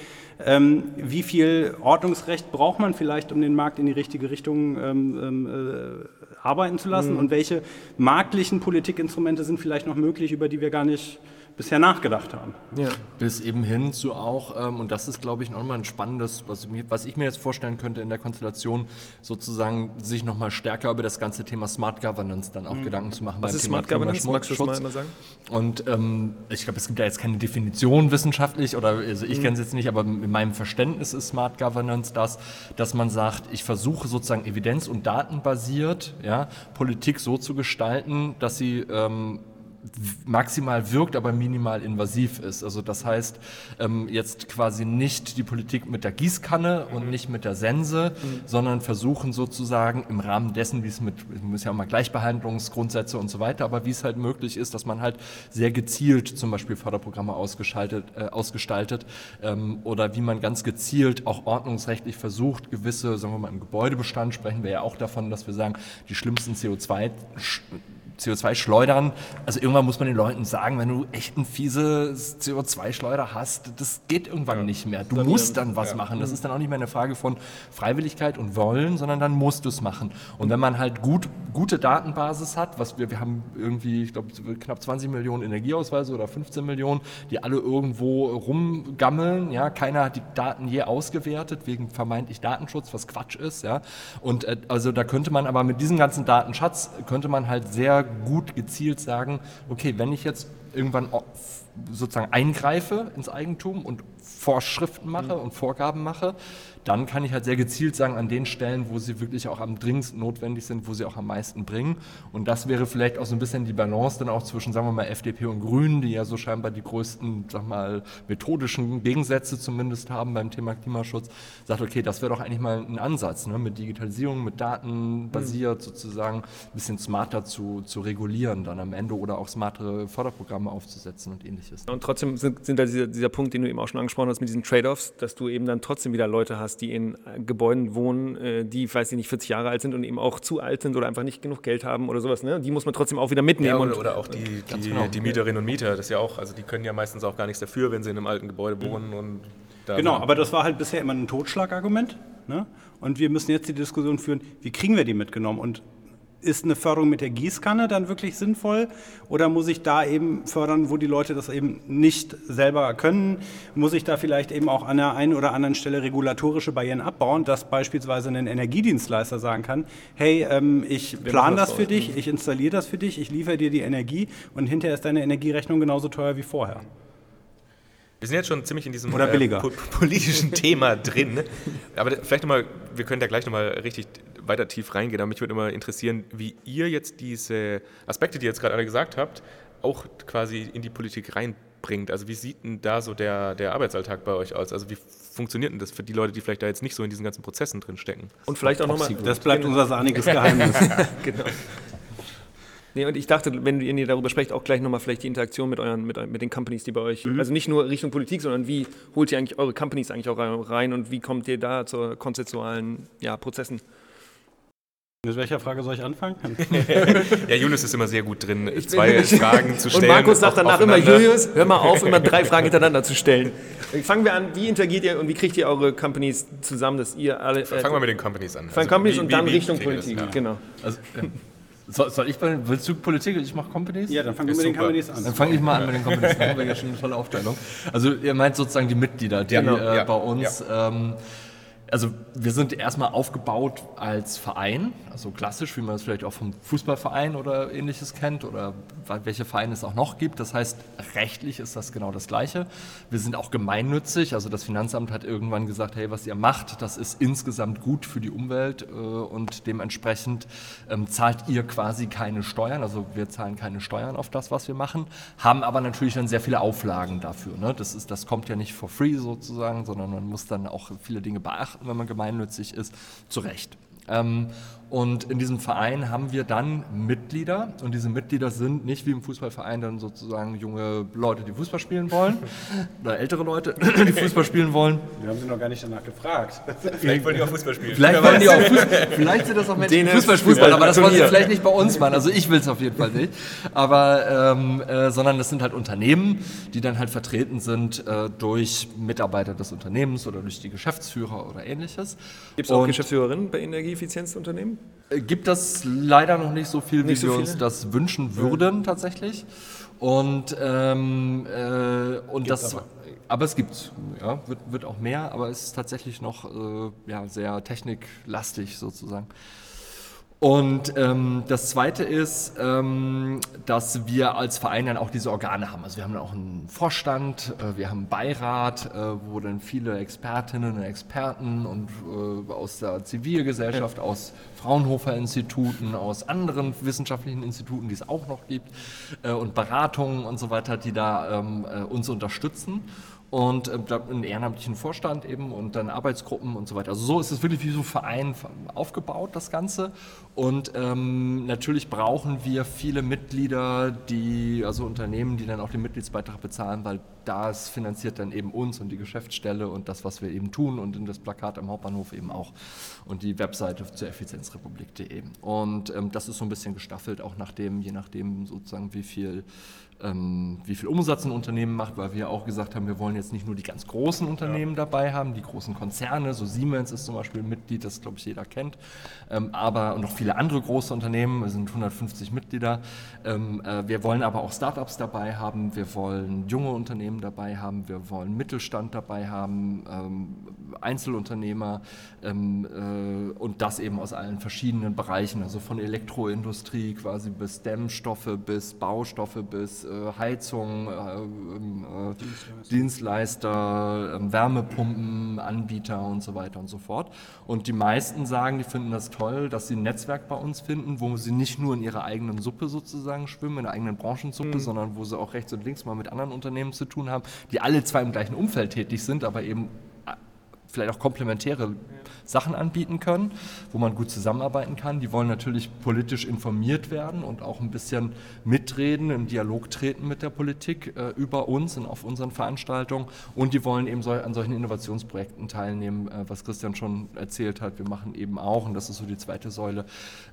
ähm, wie viel Ordnungsrecht braucht man vielleicht, um den Markt in die richtige Richtung ähm, ähm, äh, arbeiten zu lassen mhm. und welche marktlichen Politikinstrumente sind vielleicht noch möglich, über die wir gar nicht bisher nachgedacht haben. Ja. Bis eben hin zu auch, ähm, und das ist, glaube ich, nochmal ein spannendes, was, was, ich mir jetzt vorstellen könnte in der Konstellation, sozusagen sich nochmal stärker über das ganze Thema Smart Governance dann auch mhm. Gedanken zu machen. Was ist Thema Smart Governance? Magst du das mal sagen? Und ähm, ich glaube, es gibt ja jetzt keine Definition wissenschaftlich, oder also ich mhm. kenne es jetzt nicht, aber in meinem Verständnis ist Smart Governance das, dass man sagt, ich versuche sozusagen evidenz- und datenbasiert ja, Politik so zu gestalten, dass sie ähm, maximal wirkt, aber minimal invasiv ist. Also das heißt, ähm, jetzt quasi nicht die Politik mit der Gießkanne und nicht mit der Sense, mhm. sondern versuchen sozusagen im Rahmen dessen, wie es mit, es muss ja auch mal Gleichbehandlungsgrundsätze und so weiter, aber wie es halt möglich ist, dass man halt sehr gezielt zum Beispiel Förderprogramme ausgeschaltet, äh, ausgestaltet ähm, oder wie man ganz gezielt auch ordnungsrechtlich versucht, gewisse, sagen wir mal im Gebäudebestand sprechen wir ja auch davon, dass wir sagen, die schlimmsten CO2 CO2 schleudern. Also irgendwann muss man den Leuten sagen, wenn du echt ein fieses CO2-Schleuder hast, das geht irgendwann ja. nicht mehr. Du dann musst dann was ja. machen. Das ist dann auch nicht mehr eine Frage von Freiwilligkeit und Wollen, sondern dann musst du es machen. Und wenn man halt gut, gute Datenbasis hat, was wir, wir haben irgendwie, ich glaube, knapp 20 Millionen Energieausweise oder 15 Millionen, die alle irgendwo rumgammeln. Ja, keiner hat die Daten je ausgewertet wegen vermeintlich Datenschutz, was Quatsch ist. Ja, und äh, also da könnte man aber mit diesem ganzen Datenschatz könnte man halt sehr gut gezielt sagen, okay, wenn ich jetzt irgendwann sozusagen eingreife ins Eigentum und Vorschriften mache mhm. und Vorgaben mache, dann kann ich halt sehr gezielt sagen, an den Stellen, wo sie wirklich auch am dringendsten notwendig sind, wo sie auch am meisten bringen. Und das wäre vielleicht auch so ein bisschen die Balance dann auch zwischen, sagen wir mal, FDP und Grünen, die ja so scheinbar die größten, sag mal, methodischen Gegensätze zumindest haben beim Thema Klimaschutz. Sagt, okay, das wäre doch eigentlich mal ein Ansatz, ne? mit Digitalisierung, mit Daten basiert mhm. sozusagen ein bisschen smarter zu, zu regulieren dann am Ende oder auch smartere Förderprogramme aufzusetzen und ähnliches. Und trotzdem sind, sind da dieser, dieser Punkt, den du eben auch schon angesprochen hast mit diesen Trade-offs, dass du eben dann trotzdem wieder Leute hast, hast, die in Gebäuden wohnen, äh, die, weiß ich nicht, 40 Jahre alt sind und eben auch zu alt sind oder einfach nicht genug Geld haben oder sowas. Ne? Die muss man trotzdem auch wieder mitnehmen. Ja, oder, oder, auch die, die, genau. die, Mieterinnen und Mieter, das ja auch, also die können ja meistens auch gar nichts dafür, wenn sie in einem alten Gebäude mhm. wohnen. Und genau, aber das war halt bisher immer ein Totschlagargument. Ne? Und wir müssen jetzt die Diskussion führen, wie kriegen wir die mitgenommen? Und ist eine Förderung mit der Gießkanne dann wirklich sinnvoll? Oder muss ich da eben fördern, wo die Leute das eben nicht selber können? Muss ich da vielleicht eben auch an der einen oder anderen Stelle regulatorische Barrieren abbauen, dass beispielsweise ein Energiedienstleister sagen kann, hey, ähm, ich plane das für dich, ich installiere das für dich, ich liefere dir die Energie und hinterher ist deine Energierechnung genauso teuer wie vorher? Wir sind jetzt schon ziemlich in diesem. Äh, po politischen Thema drin. Aber vielleicht nochmal, wir können da gleich nochmal richtig weiter tief reingehen. Aber mich würde immer interessieren, wie ihr jetzt diese Aspekte, die ihr jetzt gerade alle gesagt habt, auch quasi in die Politik reinbringt. Also wie sieht denn da so der, der Arbeitsalltag bei euch aus? Also wie funktioniert denn das für die Leute, die vielleicht da jetzt nicht so in diesen ganzen Prozessen drin stecken? Und vielleicht auch nochmal. Das bleibt unser sahniges Geheimnis. genau. Nee, und ich dachte, wenn ihr darüber sprecht, auch gleich nochmal vielleicht die Interaktion mit euren, mit, mit den Companies, die bei euch, Mhm. also nicht nur Richtung Politik, sondern wie holt ihr eigentlich eure Companies eigentlich auch rein und wie kommt ihr da zu konzeptualen ja, Prozessen? Mit welcher Frage soll ich anfangen? Ja, Julius ist immer sehr gut drin, zwei Fragen zu stellen. Und Markus sagt danach immer. Julius, hör mal auf, immer drei Fragen hintereinander zu stellen. Fangen wir an, wie interagiert ihr und wie kriegt ihr eure Companies zusammen, dass ihr alle... Äh, Fangen wir mit den Companies an. Fangen Also Companies wie- und wie- dann wie Richtung ihr das? Politik, Ja. genau. Also, äh, soll, soll ich bei, willst du Politik? Ich mache Companies? Ja, dann fangen wir mit den. Companies Dann an. fange ich mal an mit den Companies. Da haben wir ja schon eine tolle Aufteilung. Also ihr meint sozusagen die Mitglieder, die Genau, äh, ja, bei uns... Ähm, also wir sind erstmal aufgebaut als Verein, also klassisch, wie man es vielleicht auch vom Fußballverein oder ähnliches kennt oder welche Vereine es auch noch gibt. Das heißt, rechtlich ist das genau das Gleiche. Wir sind auch gemeinnützig, also das Finanzamt hat irgendwann gesagt, hey, was ihr macht, das ist insgesamt gut für die Umwelt äh, und dementsprechend ähm, zahlt ihr quasi keine Steuern, also wir zahlen keine Steuern auf das, was wir machen, haben aber natürlich dann sehr viele Auflagen dafür. Ne? Das, ist, das kommt ja nicht for free sozusagen, sondern man muss dann auch viele Dinge beachten, wenn man gemeinnützig ist, zu Recht. Ähm, und in diesem Verein haben wir dann Mitglieder und diese Mitglieder sind nicht wie im Fußballverein dann sozusagen junge Leute, die Fußball spielen wollen oder ältere Leute, die Fußball spielen wollen. Wir haben sie noch gar nicht danach gefragt. Vielleicht wollen die auch Fußball spielen. Vielleicht wollen die auch Fußball, vielleicht sind das auch Menschen, die Fußball spielen, aber das wollen sie vielleicht nicht bei uns machen. Also ich will es auf jeden Fall nicht. Aber ähm, äh, sondern das sind halt Unternehmen, die dann halt vertreten sind äh, durch Mitarbeiter des Unternehmens oder durch die Geschäftsführer oder ähnliches. Gibt es auch Geschäftsführerinnen bei Energieeffizienzunternehmen? Gibt es leider noch nicht so viel, Nicht wie so wir viele? uns das wünschen würden tatsächlich. Und, ähm, äh, und das, aber. es gibt, ja, wird, wird auch mehr, aber es ist tatsächlich noch äh, ja, sehr techniklastig sozusagen. Und ähm, das Zweite ist, ähm, dass wir als Verein dann auch diese Organe haben. Also wir haben dann auch einen Vorstand, äh, wir haben einen Beirat, äh, wo dann viele Expertinnen und Experten und äh, aus der Zivilgesellschaft, aus Fraunhofer-Instituten, aus anderen wissenschaftlichen Instituten, die es auch noch gibt, äh, und Beratungen und so weiter, die da ähm, äh, uns unterstützen und äh, einen ehrenamtlichen Vorstand eben und dann Arbeitsgruppen und so weiter. Also so ist es wirklich wie so ein Verein aufgebaut, das Ganze. Und ähm, natürlich brauchen wir viele Mitglieder, die, also Unternehmen, die dann auch den Mitgliedsbeitrag bezahlen, weil das finanziert dann eben uns und die Geschäftsstelle und das, was wir eben tun und in das Plakat am Hauptbahnhof eben auch und die Webseite zur effizienzrepublik.de. Und ähm, das ist so ein bisschen gestaffelt, auch nachdem, je nachdem sozusagen, wie viel ähm, wie viel Umsatz ein Unternehmen macht, weil wir auch gesagt haben, wir wollen jetzt nicht nur die ganz großen Unternehmen dabei haben, die großen Konzerne, so Siemens ist zum Beispiel ein Mitglied, das glaube ich jeder kennt, ähm, aber noch viele andere große Unternehmen, es sind 150 Mitglieder. Ähm, äh, wir wollen aber auch Startups dabei haben, wir wollen junge Unternehmen dabei haben, wir wollen Mittelstand dabei haben, ähm, Einzelunternehmer ähm, äh, und das eben aus allen verschiedenen Bereichen, also von Elektroindustrie quasi bis Dämmstoffe, bis Baustoffe, bis äh, Heizung, Dienstleister, Wärmepumpen, Anbieter und so weiter und so fort. Und die meisten sagen, die finden das toll, dass sie ein Netzwerk bei uns finden, wo sie nicht nur in ihrer eigenen Suppe sozusagen schwimmen, in der eigenen Branchensuppe, sondern wo sie auch rechts und links mal mit anderen Unternehmen zu tun haben, die alle zwar im gleichen Umfeld tätig sind, aber eben vielleicht auch komplementäre Sachen anbieten können, wo man gut zusammenarbeiten kann. Die wollen natürlich politisch informiert werden und auch ein bisschen mitreden, im Dialog treten mit der Politik äh, über uns und auf unseren Veranstaltungen. Und die wollen eben so, an solchen Innovationsprojekten teilnehmen, äh, was Christian schon erzählt hat. Wir machen eben auch, und das ist so die zweite Säule,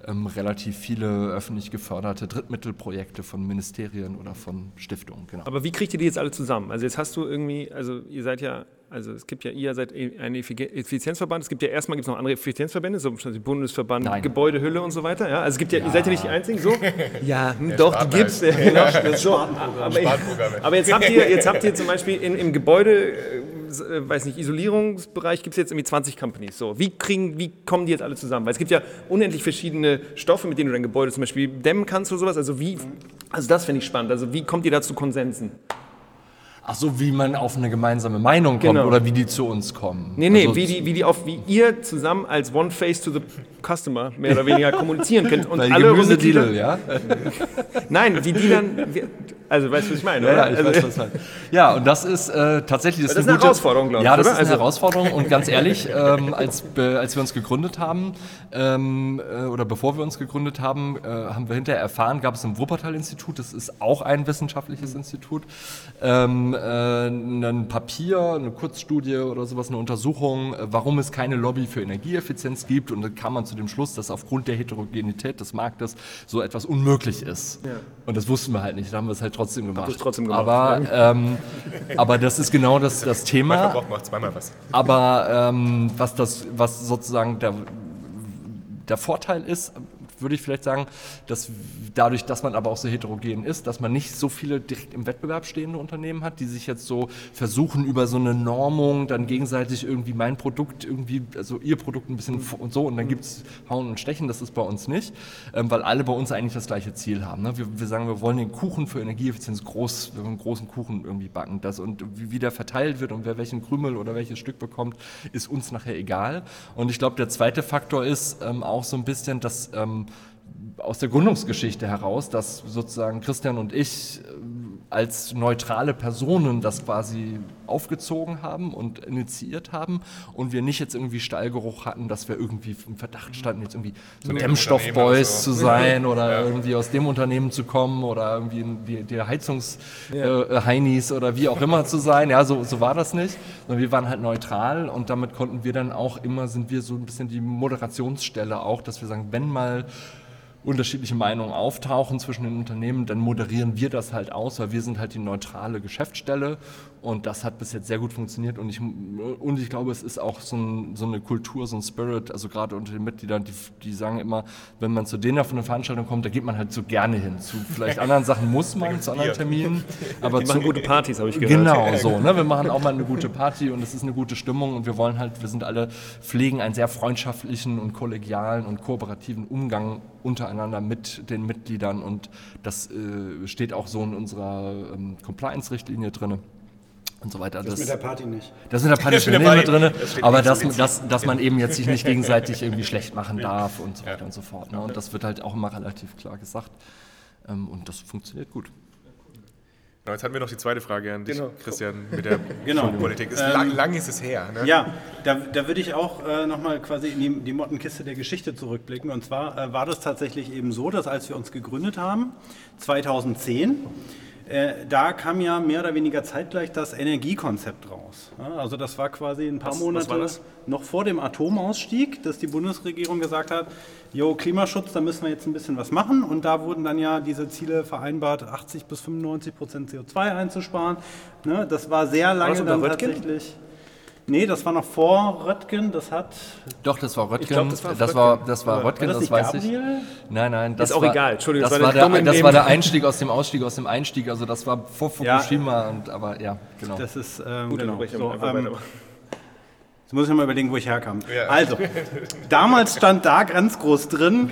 ähm, relativ viele öffentlich geförderte Drittmittelprojekte von Ministerien oder von Stiftungen. Genau. Aber wie kriegt ihr die jetzt alle zusammen? Also jetzt hast du irgendwie, also ihr seid ja Also es gibt ja, ihr seid ein Effizienzverband, es gibt ja erstmal gibt's noch andere Effizienzverbände, so zum Bundesverband Nein. Gebäudehülle und so weiter. Ja? Also es gibt ja, ihr seid ja nicht die Einzigen, so? Ja, hm, doch, die gibt's. Ja, genau. so, aber, aber jetzt habt ihr, jetzt habt ihr zum Beispiel in, im Gebäude, äh, weiß nicht, Isolierungsbereich gibt es jetzt irgendwie 20 Companies. So, wie kriegen, wie kommen die jetzt alle zusammen? Weil es gibt ja unendlich verschiedene Stoffe, mit denen du dein Gebäude zum Beispiel dämmen kannst oder sowas. Also wie, also das finde ich spannend. Also wie kommt ihr da zu Konsensen? Ach so, wie man auf eine gemeinsame Meinung kommt Genau. oder wie die zu uns kommen. Nee, nee, Also wie, die, wie, die auf, wie ihr zusammen als One Face to the Customer mehr oder weniger kommunizieren könnt. Und Weil alle Mitglieder- ja? Nein, wie die dann. Also weißt du, was ich meine? Ja, oder? ja, ich also, weiß, was halt. ja, und das ist äh, tatsächlich Das ist eine Herausforderung, glaub ich, Ja, das oder? ist eine Also- Herausforderung und ganz ehrlich, ähm, als, be- als wir uns gegründet haben ähm, äh, oder bevor wir uns gegründet haben, äh, haben wir hinterher erfahren, gab es im Wuppertal-Institut, das ist auch ein wissenschaftliches Institut, ähm, äh, ein Papier, eine Kurzstudie oder sowas, eine Untersuchung, äh, warum es keine Lobby für Energieeffizienz gibt und da kam man zu dem Schluss, dass aufgrund der Heterogenität des Marktes so etwas unmöglich ist. Und das wussten wir halt nicht, da haben wir es halt trotzdem gemacht. trotzdem gemacht, Aber, ähm, aber das ist genau das, das Thema. Manchmal braucht man auch zweimal was. Aber ähm, was, das, was sozusagen der, der Vorteil ist, würde ich vielleicht sagen, dass dadurch, dass man aber auch so heterogen ist, dass man nicht so viele direkt im Wettbewerb stehende Unternehmen hat, die sich jetzt so versuchen, über so eine Normung dann gegenseitig irgendwie mein Produkt irgendwie, also ihr Produkt ein bisschen v- und so und dann gibt es Hauen und Stechen, das ist bei uns nicht, ähm, weil alle bei uns eigentlich das gleiche Ziel haben. Ne? Wir, wir sagen, wir wollen den Kuchen für Energieeffizienz groß, wir wollen einen großen Kuchen irgendwie backen. Das, und wie, wie der verteilt wird und wer welchen Krümel oder welches Stück bekommt, ist uns nachher egal. Und ich glaube, der zweite Faktor ist ähm, auch so ein bisschen, dass ähm, aus der Gründungsgeschichte heraus, dass sozusagen Christian und ich ähm, als neutrale Personen das quasi aufgezogen haben und initiiert haben und wir nicht jetzt irgendwie Stallgeruch hatten, dass wir irgendwie im Verdacht standen, jetzt irgendwie so dem Dämmstoffboys Unternehmen zu so. sein oder irgendwie aus dem Unternehmen zu kommen oder irgendwie die, die Heizungs-Heinis äh, Heinis oder wie auch immer zu sein. Ja, so, so war das nicht. Sondern wir waren halt neutral und damit konnten wir dann auch immer, sind wir so ein bisschen die Moderationsstelle auch, dass wir sagen, wenn mal unterschiedliche Meinungen auftauchen zwischen den Unternehmen, dann moderieren wir das halt aus, weil wir sind halt die neutrale Geschäftsstelle und das hat bis jetzt sehr gut funktioniert und ich, und ich glaube, es ist auch so, ein, so eine Kultur, so ein Spirit, also gerade unter den Mitgliedern, die, die sagen immer, wenn man zu denen auf eine Veranstaltung kommt, da geht man halt so gerne hin. Zu vielleicht anderen Sachen muss man, zu anderen Terminen, aber Die zu, machen gute Partys, habe ich gehört. Genau so. Ne? Wir machen auch mal eine gute Party und es ist eine gute Stimmung und wir wollen halt, wir sind alle, pflegen einen sehr freundschaftlichen und kollegialen und kooperativen Umgang untereinander mit den Mitgliedern und das äh, steht auch so in unserer ähm, Compliance-Richtlinie drin. Und so weiter. Das mit der Party nicht. Das sind der Party Das schon mit mit Party, drin, das aber dass, so dass, dass man eben jetzt sich nicht gegenseitig irgendwie schlecht machen darf und so weiter und so fort. Ne? Und das wird halt auch immer relativ klar gesagt. Ähm, und das funktioniert gut. Genau, jetzt hatten wir noch die zweite Frage an dich, Genau. Christian, mit der Genau. Politik. Ist Ähm, lang, lang ist es her. Ne? Ja, da, da würde ich auch äh, nochmal quasi in die, die Mottenkiste der Geschichte zurückblicken. Und zwar äh, war das tatsächlich eben so, dass als wir uns gegründet haben, 2010, äh, da kam ja mehr oder weniger zeitgleich das Energiekonzept raus. Ja, also das war quasi ein paar Was- was Monate war das? noch vor dem Atomausstieg, dass die Bundesregierung gesagt hat, jo, Klimaschutz, da müssen wir jetzt ein bisschen was machen. Und da wurden dann ja diese Ziele vereinbart, 80 bis 95 Prozent CO2 einzusparen. Ne, das war sehr lange das unter dann Röttgen? tatsächlich. Nee, das war noch vor Röttgen, das hat. Doch, das war Röttgen. glaub, das war das Röttgen. war, das war Röttgen, War das das, weiß ich. Gabriel? Nein, nein, das Ist auch war, egal. Entschuldigung, das, das war war der, das war der Einstieg aus dem Ausstieg, aus dem Einstieg. Also das war vor Ja. Fukushima und aber ja, genau. Das ist ähm, Gute genau, so, ähm. Jetzt muss ich mal überlegen, wo ich herkam. Ja. Also, damals stand da ganz groß drin,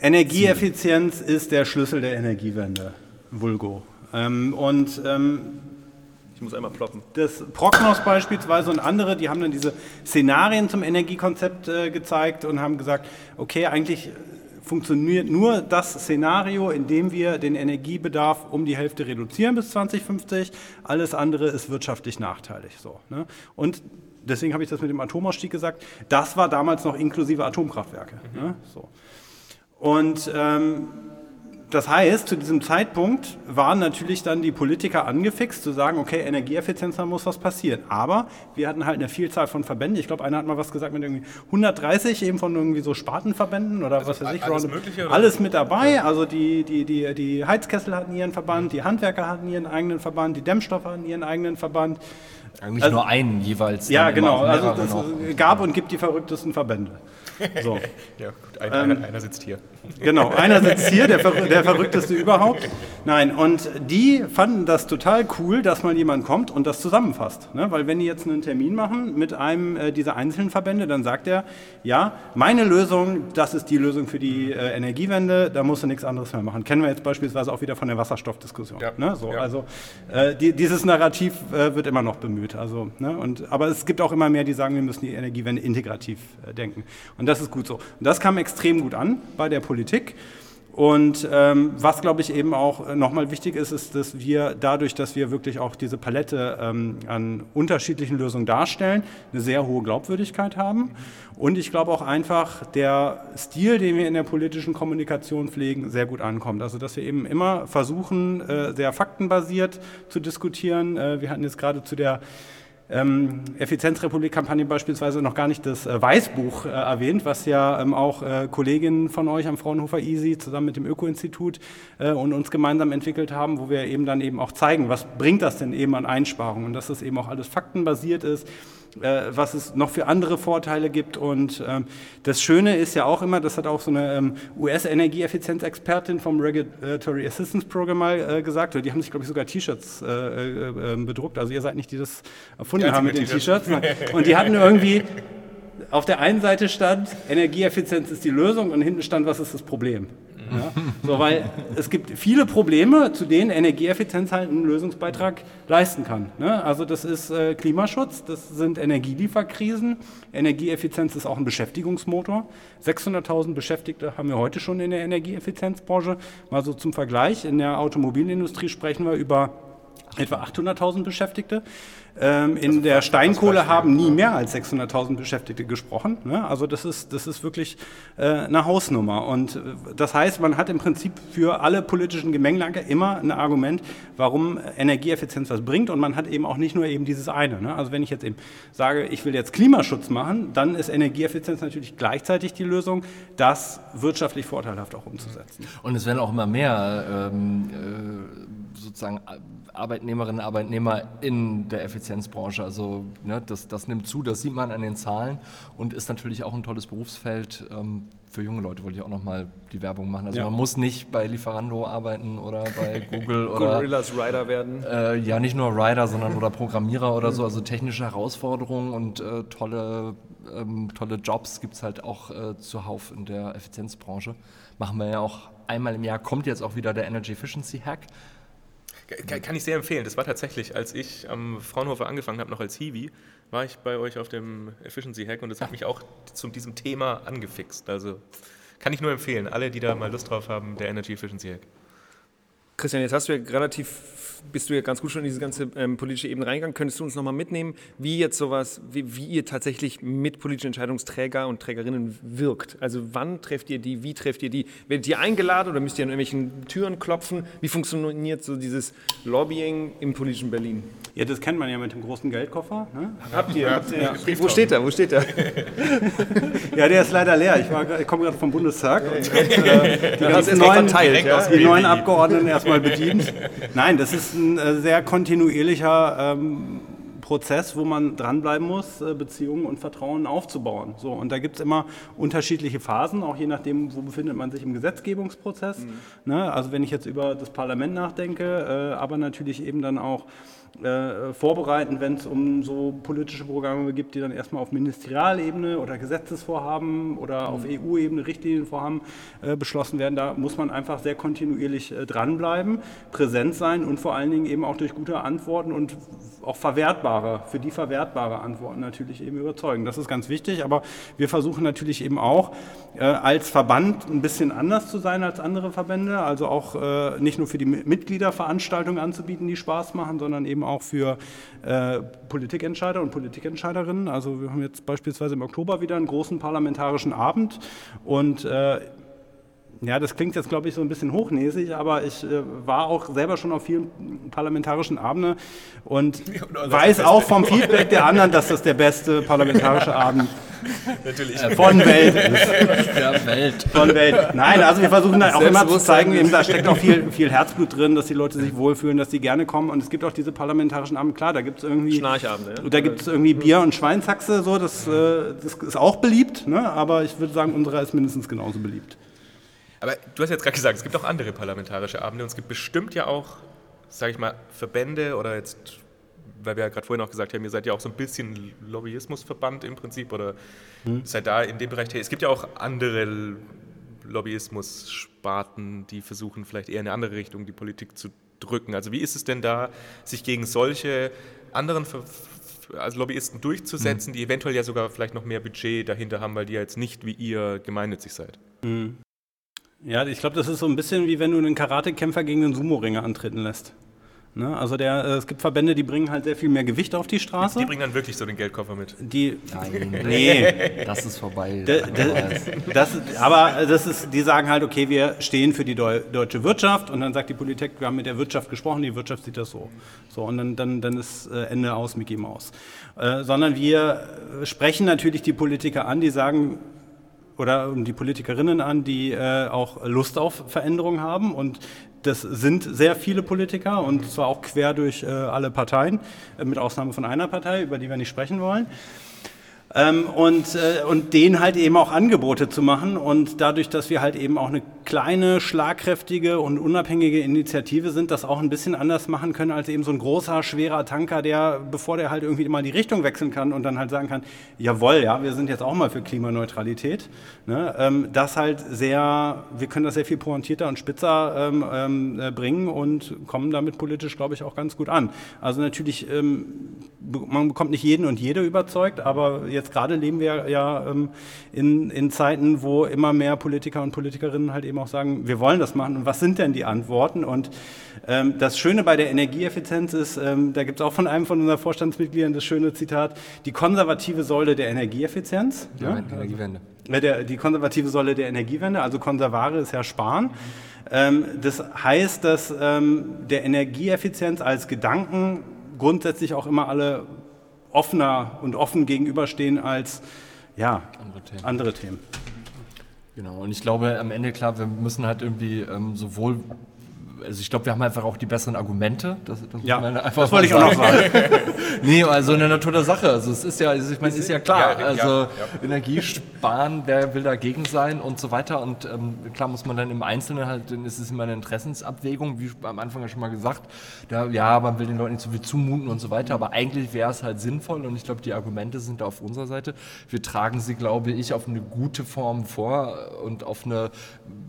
Energieeffizienz ist der Schlüssel der Energiewende. Vulgo. Ähm, und ähm, Ich muss einmal ploppen. das Prognos beispielsweise und andere, die haben dann diese Szenarien zum Energiekonzept äh, gezeigt und haben gesagt, okay, eigentlich funktioniert nur das Szenario, in dem wir den Energiebedarf um die Hälfte reduzieren bis 2050. Alles andere ist wirtschaftlich nachteilig. So, ne? Und deswegen habe ich das mit dem Atomausstieg gesagt. Das war damals noch inklusive Atomkraftwerke. Ne? So. Und ähm, das heißt, zu diesem Zeitpunkt waren natürlich dann die Politiker angefixt zu sagen, okay, Energieeffizienz, da muss was passieren. Aber wir hatten halt eine Vielzahl von Verbänden. Ich glaube, einer hat mal was gesagt mit irgendwie 130 eben von irgendwie so Spartenverbänden oder was weiß ich. alles Mögliche? Alles mit dabei. Also die, die, die, die Heizkessel hatten ihren Verband, die Handwerker hatten ihren eigenen Verband, die Dämmstoffe hatten ihren eigenen Verband. Eigentlich also, nur einen jeweils. Ja, genau. Also es gab und gibt die verrücktesten Verbände. So. ja, gut, ein, ähm, einer, einer, sitzt hier. Genau, einer sitzt hier, der, der verrückteste überhaupt. Nein, und die fanden das total cool, dass mal jemand kommt und das zusammenfasst. Ne? Weil wenn die jetzt einen Termin machen mit einem äh, dieser einzelnen Verbände, dann sagt er, ja, meine Lösung, das ist die Lösung für die äh, Energiewende, da musst du nichts anderes mehr machen. Kennen wir jetzt beispielsweise auch wieder von der Wasserstoffdiskussion. Ja. Ne? So, ja. Also äh, die, dieses Narrativ äh, wird immer noch bemüht. Also, ne? und, aber es gibt auch immer mehr, die sagen, wir müssen die Energiewende integrativ äh, denken. Und das ist gut so. Und das kam extrem gut an bei der Politik. Und ähm, was, glaube ich, eben auch nochmal wichtig ist, ist, dass wir dadurch, dass wir wirklich auch diese Palette ähm, an unterschiedlichen Lösungen darstellen, eine sehr hohe Glaubwürdigkeit haben. Und ich glaube auch einfach, der Stil, den wir in der politischen Kommunikation pflegen, sehr gut ankommt. Also, dass wir eben immer versuchen, äh, sehr faktenbasiert zu diskutieren. Äh, wir hatten jetzt gerade zu der ähm, Effizienzrepublik-Kampagne beispielsweise noch gar nicht das äh, Weißbuch äh, erwähnt, was ja ähm, auch äh, Kolleginnen von euch am Fraunhofer EASY zusammen mit dem Öko-Institut äh, und uns gemeinsam entwickelt haben, wo wir eben dann eben auch zeigen, was bringt das denn eben an Einsparungen? Und dass das eben auch alles faktenbasiert ist, was es noch für andere Vorteile gibt. Und ähm, das Schöne ist ja auch immer, das hat auch so eine ähm, US-Energieeffizienzexpertin vom Regulatory Assistance Program mal äh, gesagt, die haben sich, glaube ich, sogar T-Shirts äh, äh, ähm, bedruckt. Also ihr seid nicht die, die das erfunden haben mit den T-Shirts. Und die hatten irgendwie auf der einen Seite stand, Energieeffizienz ist die Lösung und hinten stand, was ist das Problem. Ja? So, weil es gibt viele Probleme, zu denen Energieeffizienz halt einen Lösungsbeitrag leisten kann. Ne? Also das ist äh, Klimaschutz, das sind Energielieferkrisen, Energieeffizienz ist auch ein Beschäftigungsmotor. 600.000 Beschäftigte haben wir heute schon in der Energieeffizienzbranche. Mal so zum Vergleich, in der Automobilindustrie sprechen wir über etwa 800.000 Beschäftigte. Ähm, in also der Steinkohle haben nie mehr als 600.000 Beschäftigte gesprochen. Ne? Also das ist, das ist wirklich äh, eine Hausnummer. Und äh, das heißt, man hat im Prinzip für alle politischen Gemengelage immer ein Argument, warum Energieeffizienz was bringt. Und man hat eben auch nicht nur eben dieses eine. Ne? Also wenn ich jetzt eben sage, ich will jetzt Klimaschutz machen, dann ist Energieeffizienz natürlich gleichzeitig die Lösung, das wirtschaftlich vorteilhaft auch umzusetzen. Und es werden auch immer mehr ähm, äh, sozusagen Arbeitnehmerinnen und Arbeitnehmer in der Effizienzbranche. Also ne, das, das nimmt zu, das sieht man an den Zahlen und ist natürlich auch ein tolles Berufsfeld. Ähm, für junge Leute wollte ich auch nochmal die Werbung machen. Also ja. man muss nicht bei Lieferando arbeiten oder bei Google oder Gorillas Rider werden. Äh, ja, nicht nur Rider, sondern oder Programmierer oder so. Also technische Herausforderungen und äh, tolle, ähm, tolle Jobs gibt es halt auch äh, zuhauf in der Effizienzbranche. Machen wir ja auch einmal im Jahr. Kommt jetzt auch wieder der Energy Efficiency Hack. Kann ich sehr empfehlen. Das war tatsächlich, als ich am Fraunhofer angefangen habe, noch als Hiwi, war ich bei euch auf dem Efficiency Hack und das hat mich auch zu diesem Thema angefixt. Also kann ich nur empfehlen, alle, die da mal Lust drauf haben, der Energy Efficiency Hack. Christian, jetzt hast du ja relativ, bist du ja ganz gut schon in diese ganze ähm, politische Ebene reingegangen. Könntest du uns nochmal mitnehmen, wie jetzt sowas, wie, wie, ihr tatsächlich mit politischen Entscheidungsträger und Trägerinnen wirkt? Also wann trefft ihr die, wie trefft ihr die? Werdet ihr eingeladen oder müsst ihr an irgendwelchen Türen klopfen? Wie funktioniert so dieses Lobbying im politischen Berlin? Ja, das kennt man ja mit dem großen Geldkoffer. Ne? Habt ihr? Habt ihr ja. Wo steht er? Wo steht er? ja, der ist leider leer. Ich, ich komme gerade vom Bundestag. Und, äh, die ganzen neuen, verteilt, ja. die neuen Abgeordneten erstmal bedient. Nein, das ist ein äh, sehr kontinuierlicher ähm, Prozess, wo man dranbleiben muss, äh, Beziehungen und Vertrauen aufzubauen. So, und da gibt es immer unterschiedliche Phasen, auch je nachdem, wo befindet man sich im Gesetzgebungsprozess. Mhm. Ne? Also wenn ich jetzt über das Parlament nachdenke, äh, aber natürlich eben dann auch äh, vorbereiten, wenn es um so politische Programme gibt, die dann erstmal auf Ministerialebene oder Gesetzesvorhaben oder auf mhm. EU-Ebene Richtlinienvorhaben äh, beschlossen werden. Da muss man einfach sehr kontinuierlich äh, dranbleiben, präsent sein und vor allen Dingen eben auch durch gute Antworten und auch verwertbare, für die verwertbare Antworten natürlich eben überzeugen. Das ist ganz wichtig, aber wir versuchen natürlich eben auch äh, als Verband ein bisschen anders zu sein als andere Verbände, also auch äh, nicht nur für die Mitglieder Veranstaltungen anzubieten, die Spaß machen, sondern eben auch für äh, Politikentscheider und Politikentscheiderinnen. Also wir haben jetzt beispielsweise im Oktober wieder einen großen parlamentarischen Abend und äh, ja, das klingt jetzt, glaube ich, so ein bisschen hochnäsig, aber ich äh, war auch selber schon auf vielen parlamentarischen Abenden und weiß auch vom Feedback der anderen, dass das der beste parlamentarische Abend Natürlich. Von Welt ist. Der Welt. Von Welt. Nein, also wir versuchen da auch immer zu zeigen, eben, da steckt auch viel, viel Herzblut drin, dass die Leute sich wohlfühlen, dass die gerne kommen. Und es gibt auch diese parlamentarischen Abende. Klar, da gibt es irgendwie. Schnarchabende, ja? Da gibt es irgendwie Bier und Schweinshaxe, so, das, äh, das ist auch beliebt, ne? aber ich würde sagen, unsere ist mindestens genauso beliebt. Aber du hast jetzt gerade gesagt, es gibt auch andere parlamentarische Abende und es gibt bestimmt ja auch, sage ich mal, Verbände oder jetzt, weil wir ja gerade vorhin auch gesagt haben, ihr seid ja auch so ein bisschen Lobbyismusverband im Prinzip oder seid da in dem Bereich tätig. Es gibt ja auch andere Lobbyismus-Sparten, die versuchen vielleicht eher in eine andere Richtung die Politik zu drücken. Also wie ist es denn da, sich gegen solche anderen Ver also Lobbyisten durchzusetzen, die eventuell ja sogar vielleicht noch mehr Budget dahinter haben, weil die ja jetzt nicht wie ihr gemeinnützig seid? Ja, ich glaube, das ist so ein bisschen wie wenn du einen Karatekämpfer gegen einen Sumo-Ringer antreten lässt. Ne? Also der, äh, es gibt Verbände, die bringen halt sehr viel mehr Gewicht auf die Straße. Die bringen dann wirklich so den Geldkoffer mit. Die, Nein, nee, das ist vorbei. D- d- Das, aber das ist, die sagen halt, okay, wir stehen für die Deu deutsche Wirtschaft und dann sagt die Politik, wir haben mit der Wirtschaft gesprochen, die Wirtschaft sieht das so. So und dann, dann, dann ist äh, Ende aus, Mickey Maus. Äh, sondern wir sprechen natürlich die Politiker an, die sagen, oder die Politikerinnen an, die äh, auch Lust auf Veränderung haben. Und das sind sehr viele Politiker und zwar auch quer durch äh, alle Parteien, äh, mit Ausnahme von einer Partei, über die wir nicht sprechen wollen. Ähm, und, äh, und denen halt eben auch Angebote zu machen. Und dadurch, dass wir halt eben auch eine kleine, schlagkräftige und unabhängige Initiative sind, das auch ein bisschen anders machen können als eben so ein großer, schwerer Tanker, der, bevor der halt irgendwie mal die Richtung wechseln kann und dann halt sagen kann, jawohl, ja, wir sind jetzt auch mal für Klimaneutralität. Ne? Ähm, das halt sehr, wir können das sehr viel pointierter und spitzer ähm, ähm, äh, bringen und kommen damit politisch, glaube ich, auch ganz gut an. Also natürlich, ähm, man bekommt nicht jeden und jede überzeugt, aber jetzt gerade leben wir ja ähm, in, in Zeiten, wo immer mehr Politiker und Politikerinnen halt eben auch sagen, wir wollen das machen. Und was sind denn die Antworten? Und ähm, das Schöne bei der Energieeffizienz ist, ähm, da gibt es auch von einem von unseren Vorstandsmitgliedern das schöne Zitat, die konservative Säule der Energieeffizienz. Ja, Energiewende. Äh, Der, die konservative Säule der Energiewende, also Konservare ist ja Sparen. Ähm, das heißt, dass ähm, der Energieeffizienz als Gedanken grundsätzlich auch immer alle offener und offen gegenüberstehen als ja, Andere Themen. andere Themen. Genau, und ich glaube am Ende, klar, wir müssen halt irgendwie ähm, sowohl, also ich glaube, wir haben einfach auch die besseren Argumente. Das, das, muss Ja, man einfach das wollte ich auch noch sagen. Nee, also eine Natur der Sache. Also es ist ja, also ich meine, ist ja klar. Ja, ja, also ja. Energiesparen, wer will dagegen sein und so weiter. Und ähm, klar muss man dann im Einzelnen halt, dann ist es immer eine Interessensabwägung, wie am Anfang ja schon mal gesagt. Da, ja, man will den Leuten nicht so viel zumuten und so weiter. Aber eigentlich wäre es halt sinnvoll und ich glaube, die Argumente sind da auf unserer Seite. Wir tragen sie, glaube ich, auf eine gute Form vor und auf eine,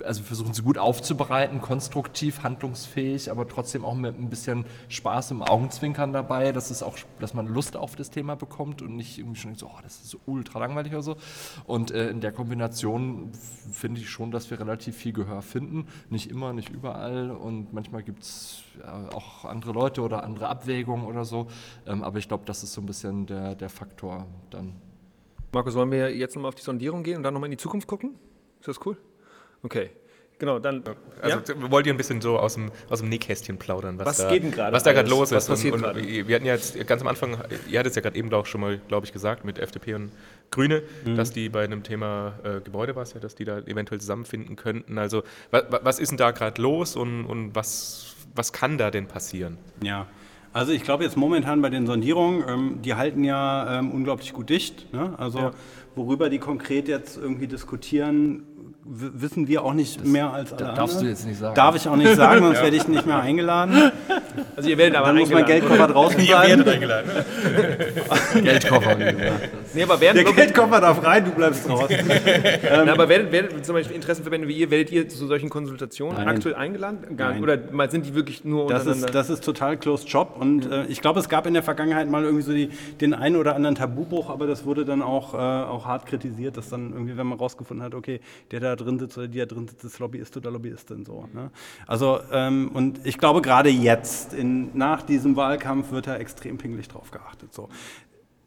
also versuchen sie gut aufzubereiten, konstruktiv, handlungsfähig, aber trotzdem auch mit ein bisschen Spaß im Augenzwinkern dabei, dass es auch, dass man Lust auf das Thema bekommt und nicht irgendwie schon so, oh, das ist so ultra langweilig oder so. Und äh, in der Kombination finde ich schon, dass wir relativ viel Gehör finden. Nicht immer, nicht überall und manchmal gibt es ja, auch andere Leute oder andere Abwägungen oder so. Ähm, aber ich glaube, das ist so ein bisschen der, der Faktor dann. Markus, wollen wir jetzt nochmal auf die Sondierung gehen und dann nochmal in die Zukunft gucken? Ist das cool? Okay. Genau, dann. Also ja? wollt ihr ein bisschen so aus dem, aus dem Nähkästchen plaudern, was, Was da, geht denn gerade was da gerade los Was ist. passiert und, und gerade? wir hatten ja jetzt ganz am Anfang, ihr hattet es ja gerade eben auch schon mal, glaube ich, gesagt, mit FDP und Grüne, Mhm. dass die bei einem Thema äh, Gebäude war es ja, dass die da eventuell zusammenfinden könnten. Also wa, wa, was ist denn da gerade los und, und was, was kann da denn passieren? Ja, also ich glaube jetzt momentan bei den Sondierungen, ähm, die halten ja ähm, unglaublich gut dicht. Ne? Also worüber die konkret jetzt irgendwie diskutieren, wissen wir auch nicht mehr als alle da- darfst anderen. du jetzt nicht sagen. Darf ich auch nicht sagen, sonst werde ich nicht mehr eingeladen. Also ihr werdet aber Dann muss mein. Geldkoffer draußen Ihr bleiben. werdet eingeladen. Geldkoffer, wie gesagt. Nee, aber werden Der Geldkoffer darf rein, du bleibst draußen. Na, aber werdet, werdet zum Beispiel Interessenverbände wie ihr, werdet ihr zu solchen Konsultationen Nein. aktuell eingeladen? Gar, Nein. Oder sind die wirklich nur Das untereinander? ist, das ist total closed Job und äh, ich glaube, es gab in der Vergangenheit mal irgendwie so die, den einen oder anderen Tabubruch, aber das wurde dann auch, äh, auch hart kritisiert, dass dann irgendwie, wenn man rausgefunden hat, okay, der da drin sitzt oder die da drin sitzt, ist Lobbyist oder Lobbyistin so. Ne? Also ähm, und ich glaube gerade jetzt, in, nach diesem Wahlkampf, wird da extrem pingelig drauf geachtet. So.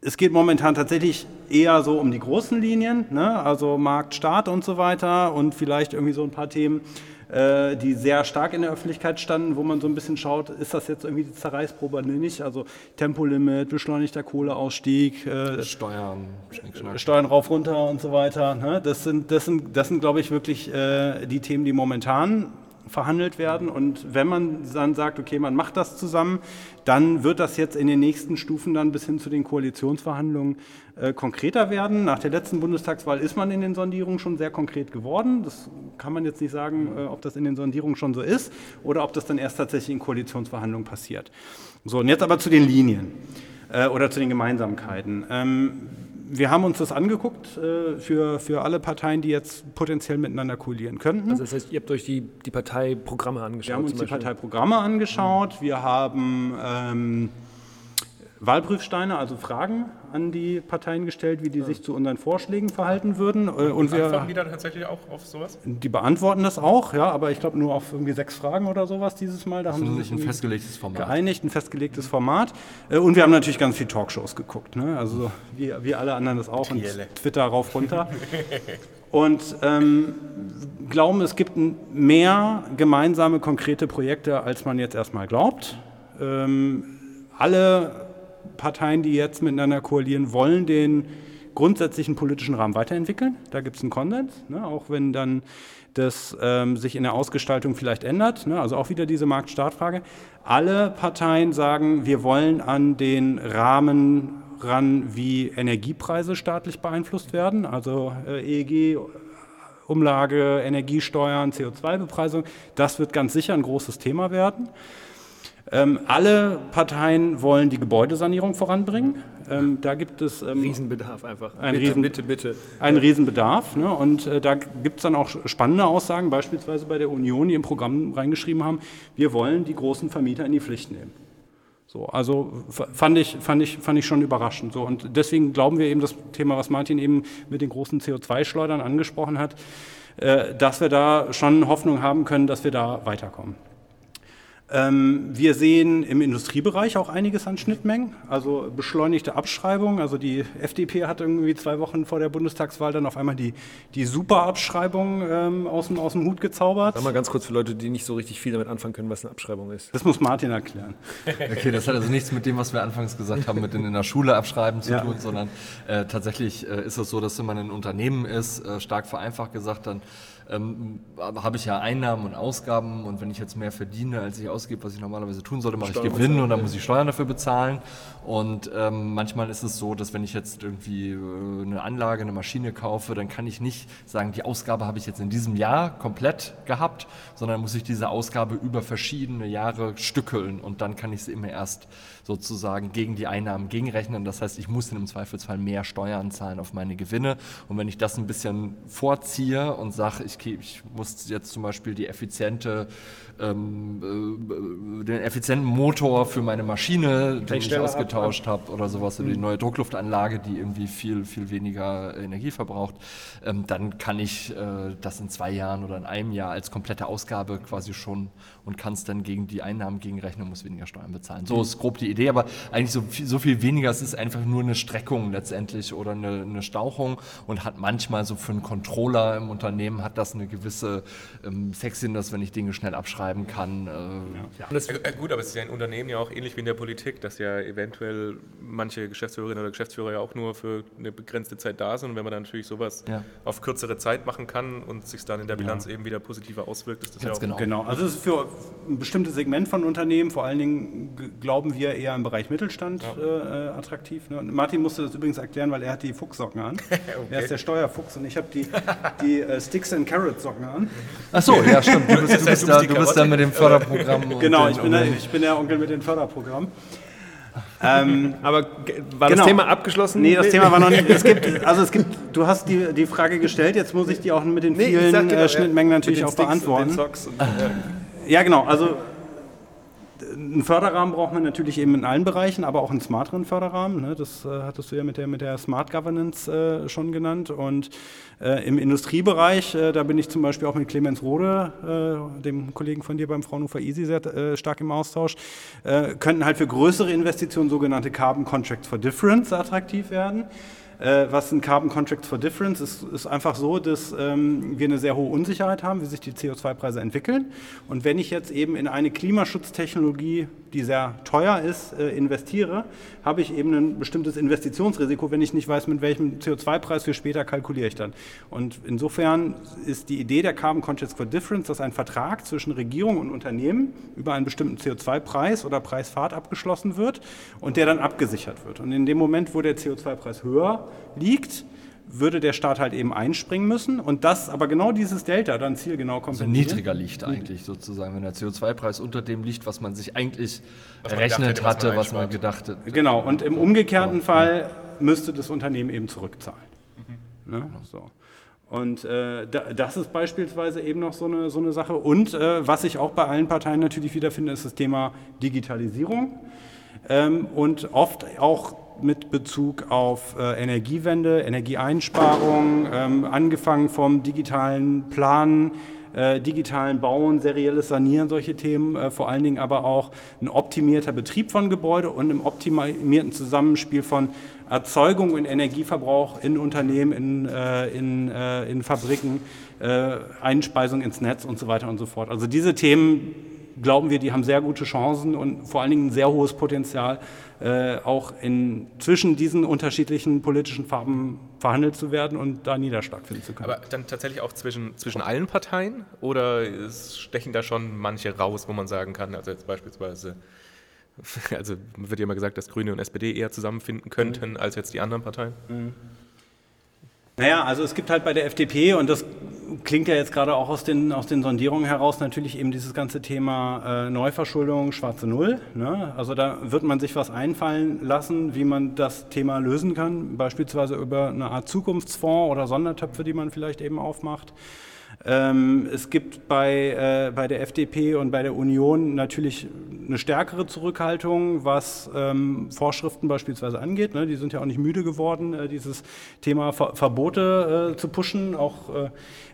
Es geht momentan tatsächlich eher so um die großen Linien, ne? also Markt, Staat und so weiter und vielleicht irgendwie so ein paar Themen, äh, die sehr stark in der Öffentlichkeit standen, wo man so ein bisschen schaut, ist das jetzt irgendwie die Zerreißprobe oder nicht? Also Tempolimit, beschleunigter Kohleausstieg, äh, Steuern, Schnick, Schnack. Steuern rauf, runter und so weiter. Ne? Das sind, das sind, das sind glaube ich, wirklich äh, die Themen, die momentan verhandelt werden. Und wenn man dann sagt, okay, man macht das zusammen, dann wird das jetzt in den nächsten Stufen dann bis hin zu den Koalitionsverhandlungen äh, konkreter werden. Nach der letzten Bundestagswahl ist man in den Sondierungen schon sehr konkret geworden. Das kann man jetzt nicht sagen, äh, ob das in den Sondierungen schon so ist oder ob das dann erst tatsächlich in Koalitionsverhandlungen passiert. So, und jetzt aber zu den Linien äh, oder zu den Gemeinsamkeiten. Ähm, wir haben uns das angeguckt äh, für, für alle Parteien, die jetzt potenziell miteinander koalieren könnten. Also das heißt, ihr habt euch die, die Parteiprogramme angeschaut? wir haben uns die? Parteiprogramme angeschaut. Wir haben ähm, Wahlprüfsteine, also Fragen an die Parteien gestellt, wie die sich zu unseren Vorschlägen verhalten würden. Äh, Und Antworten die wir, da tatsächlich auch auf sowas? die beantworten das auch, ja, aber ich glaube nur auf irgendwie sechs Fragen oder sowas dieses Mal. Da Das haben sie sich ein festgelegtes Format. geeinigt, ein festgelegtes Format. Äh, Und wir haben natürlich ganz viel Talkshows geguckt, ne? also wie, wie alle anderen das auch und Trielle. Twitter rauf, runter. Und ähm, glauben, es gibt mehr gemeinsame, konkrete Projekte, als man jetzt erstmal glaubt. Ähm, alle Parteien, die jetzt miteinander koalieren, wollen den grundsätzlichen politischen Rahmen weiterentwickeln. Da gibt es einen Konsens, ne? auch wenn dann das ähm, sich in der Ausgestaltung vielleicht ändert. Ne? Also auch wieder diese Marktstartfrage. Alle Parteien sagen, wir wollen an den Rahmen ran, wie Energiepreise staatlich beeinflusst werden, also äh, EEG, Umlage, Energiesteuern, CO2-Bepreisung. Das wird ganz sicher ein großes Thema werden. Ähm, alle Parteien wollen die Gebäudesanierung voranbringen. Ähm, da gibt es ähm, Riesenbedarf einfach. Ein bitte, Riesen- bitte, bitte. einen Riesenbedarf. Ne? Und äh, da gibt es dann auch spannende Aussagen, beispielsweise bei der Union, die im Programm reingeschrieben haben, wir wollen die großen Vermieter in die Pflicht nehmen. So, also fand ich, fand, ich, fand ich schon überraschend. So, und deswegen glauben wir eben das Thema, was Martin eben mit den großen CO2-Schleudern angesprochen hat, äh, dass wir da schon Hoffnung haben können, dass wir da weiterkommen. Ähm, wir sehen im Industriebereich auch einiges an Schnittmengen, also beschleunigte Abschreibung. Also die FDP hat irgendwie zwei Wochen vor der Bundestagswahl dann auf einmal die, die Superabschreibung ähm, aus, dem, aus dem Hut gezaubert. Sag mal ganz kurz für Leute, die nicht so richtig viel damit anfangen können, was eine Abschreibung ist. Das muss Martin erklären. Okay, das hat also nichts mit dem, was wir anfangs gesagt haben, mit den in der Schule abschreiben zu Ja. tun, sondern äh, tatsächlich äh, ist es so, dass wenn man ein Unternehmen ist, äh, stark vereinfacht gesagt, dann ähm, habe ich ja Einnahmen und Ausgaben und wenn ich jetzt mehr verdiene, als ich ausgebe, was ich normalerweise tun sollte, mache ich Gewinn und dann muss ich Steuern dafür bezahlen. Und ähm, manchmal ist es so, dass wenn ich jetzt irgendwie äh, eine Anlage, eine Maschine kaufe, dann kann ich nicht sagen, die Ausgabe habe ich jetzt in diesem Jahr komplett gehabt, sondern muss ich diese Ausgabe über verschiedene Jahre stückeln und dann kann ich sie immer erst sozusagen gegen die Einnahmen gegenrechnen. Das heißt, ich muss dann im Zweifelsfall mehr Steuern zahlen auf meine Gewinne. Und wenn ich das ein bisschen vorziehe und sage, ich, ich muss jetzt zum Beispiel die effiziente, ähm, äh, den effizienten Motor für meine Maschine, den ich ausgetauscht habe oder sowas, oder die neue Druckluftanlage, die irgendwie viel, viel weniger Energie verbraucht, ähm, dann kann ich äh, das in zwei Jahren oder in einem Jahr als komplette Ausgabe quasi schon und kann es dann gegen die Einnahmen gegenrechnen und muss weniger Steuern bezahlen. So ist grob die Idee, aber eigentlich so viel, so viel weniger, es ist einfach nur eine Streckung letztendlich oder eine, eine Stauchung und hat manchmal so für einen Controller im Unternehmen hat das eine gewisse ähm, Sexiness, wenn ich Dinge schnell abschreiben kann. Äh, ja. Das, Äh, äh, gut, aber es ist ja in Unternehmen ja auch ähnlich wie in der Politik, dass ja eventuell manche Geschäftsführerinnen oder Geschäftsführer ja auch nur für eine begrenzte Zeit da sind. Und wenn man dann natürlich sowas Ja. auf kürzere Zeit machen kann und sich dann in der Bilanz eben wieder positiver auswirkt, ist das Ganz ja auch genau. Genau, also es ist für ein bestimmtes Segment von Unternehmen, vor allen Dingen glauben wir eher im Bereich Mittelstand äh, äh, attraktiv. Ne? Und Martin musste das übrigens erklären, weil er hat die Fuchssocken an. Er ist der Steuerfuchs und ich habe die, die äh, Sticks and Carrot Socken an. Ach so, ja, stimmt. Du bist, du bist, da, du bist da mit dem Förderprogramm. und Genau, ich bin, der, und ich bin der Onkel mit dem Förderprogramm. Ähm, aber war Genau. das Thema abgeschlossen? nee, das Thema war noch nicht. Es gibt, also es gibt, du hast die, die Frage gestellt, jetzt muss ich die auch mit den Nee, vielen sag genau, äh, Schnittmengen natürlich auch und beantworten. den Socks und, ja. Ja, genau. Also einen Förderrahmen braucht man natürlich eben in allen Bereichen, aber auch einen smarteren Förderrahmen. Ne? Das äh, hattest du ja mit der, mit der Smart Governance äh, schon genannt. Und äh, im Industriebereich, äh, da bin ich zum Beispiel auch mit Clemens Rode, äh, dem Kollegen von dir beim Fraunhofer Easy, sehr äh, stark im Austausch, könnten halt für größere Investitionen sogenannte Carbon Contracts for Difference attraktiv werden. Äh, was sind Carbon Contracts for Difference? Es ist einfach so, dass ähm, wir eine sehr hohe Unsicherheit haben, wie sich die CO2-Preise entwickeln. Und wenn ich jetzt eben in eine Klimaschutztechnologie, die sehr teuer ist, äh, investiere, habe ich eben ein bestimmtes Investitionsrisiko, wenn ich nicht weiß, mit welchem CO2-Preis für später kalkuliere ich dann. Und insofern ist die Idee der Carbon Contracts for Difference, dass ein Vertrag zwischen Regierung und Unternehmen über einen bestimmten CO2-Preis oder Preisfahrt abgeschlossen wird und der dann abgesichert wird. Und in dem Moment, wo der CO2-Preis höher liegt, würde der Staat halt eben einspringen müssen und das, aber genau dieses Delta dann zielgenau Also kompensieren. niedriger liegt eigentlich sozusagen, wenn der CO2-Preis unter dem liegt, was man sich eigentlich Was errechnet hatte, man was man gedacht hat. Genau, und im umgekehrten Fall müsste das Unternehmen eben zurückzahlen. Ne? So. Und äh, da, das ist beispielsweise eben noch so eine, so eine Sache. Und äh, was ich auch bei allen Parteien natürlich wiederfinde, ist das Thema Digitalisierung. Ähm, und oft auch mit Bezug auf äh, Energiewende, Energieeinsparung, ähm, angefangen vom digitalen Planen, äh, digitalen Bauen, serielles Sanieren, solche Themen, äh, vor allen Dingen aber auch ein optimierter Betrieb von Gebäude und einem optimierten Zusammenspiel von Erzeugung und Energieverbrauch in Unternehmen, in, äh, in, äh, in Fabriken, äh, Einspeisung ins Netz und so weiter und so fort. Also diese Themen glauben wir, die haben sehr gute Chancen und vor allen Dingen ein sehr hohes Potenzial, äh, auch in, zwischen diesen unterschiedlichen politischen Farben verhandelt zu werden und da Niederschlag finden zu können. Aber dann tatsächlich auch zwischen, zwischen allen Parteien oder stechen da schon manche raus, wo man sagen kann, also jetzt beispielsweise, also wird ja immer gesagt, dass Grüne und SPD eher zusammenfinden könnten als jetzt die anderen Parteien? Naja, also es gibt halt bei der FDP, und das klingt ja jetzt gerade auch aus den, aus den Sondierungen heraus, natürlich eben dieses ganze Thema äh, Neuverschuldung, schwarze Null. Ne? Also da wird man sich was einfallen lassen, wie man das Thema lösen kann, beispielsweise über eine Art Zukunftsfonds oder Sondertöpfe, die man vielleicht eben aufmacht. Ähm, es gibt bei, äh, bei der FDP und bei der Union natürlich eine stärkere Zurückhaltung, was ähm, Vorschriften beispielsweise angeht. Ne? Die sind ja auch nicht müde geworden, äh, dieses Thema Ver Verbote äh, zu pushen, auch äh,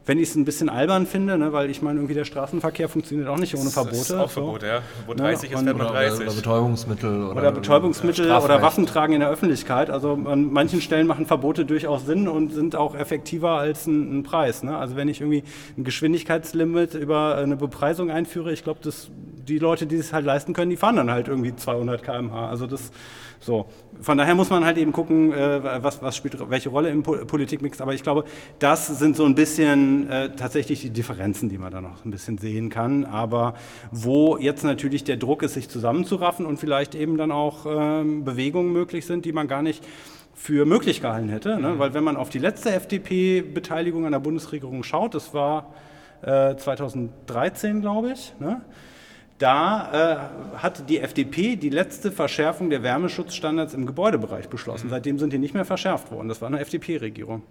wenn ich es ein bisschen albern finde, ne? weil ich meine, irgendwie der Straßenverkehr funktioniert auch nicht ohne Verbote. Das ist auch so. Verbot, ja. Wo Ja, 30 ist, und- fährt man Oder, 30. oder Betäubungsmittel. Oder, Oder Betäubungsmittel oder. Waffentragen in der Öffentlichkeit. Also an manchen Stellen machen Verbote durchaus Sinn und sind auch effektiver als ein, ein Preis. Ne? Also wenn ich irgendwie ein Geschwindigkeitslimit über eine Bepreisung einführe, ich glaube, dass die Leute, die es halt leisten können, die fahren dann halt irgendwie 200 km/h. Also das so. Von daher muss man halt eben gucken, äh, was, was spielt welche Rolle im Po- Politikmix. Aber ich glaube, das sind so ein bisschen äh, tatsächlich die Differenzen, die man da noch ein bisschen sehen kann. Aber wo jetzt natürlich der Druck ist, sich zusammenzuraffen und vielleicht eben dann auch ähm, Bewegungen möglich sind, die man gar nicht für möglich gehalten hätte. Ne? Weil wenn man auf die letzte FDP-Beteiligung an der Bundesregierung schaut, das war äh, 2013, glaube ich, ne? Da äh, hat die FDP die letzte Verschärfung der Wärmeschutzstandards im Gebäudebereich beschlossen. Seitdem sind die nicht mehr verschärft worden. Das war eine FDP-Regierung. Wollen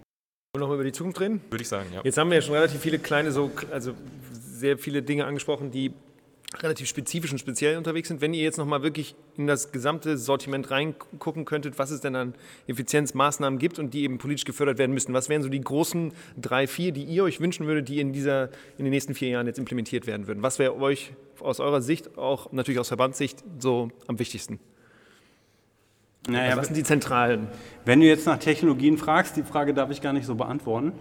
wir noch mal über die Zukunft reden? Würde ich sagen, ja. Jetzt haben wir ja schon relativ viele kleine, so, also sehr viele Dinge angesprochen, die relativ spezifisch und speziell unterwegs sind. Wenn ihr jetzt nochmal wirklich in das gesamte Sortiment reingucken könntet, was es denn an Effizienzmaßnahmen gibt und die eben politisch gefördert werden müssten, was wären so die großen drei, vier, die ihr euch wünschen würdet, die in, dieser, in den nächsten vier Jahren jetzt implementiert werden würden? Was wäre euch aus eurer Sicht, auch natürlich aus Verbandssicht, so am wichtigsten? Naja, was sind die zentralen? wenn du jetzt nach Technologien fragst, die Frage darf ich gar nicht so beantworten.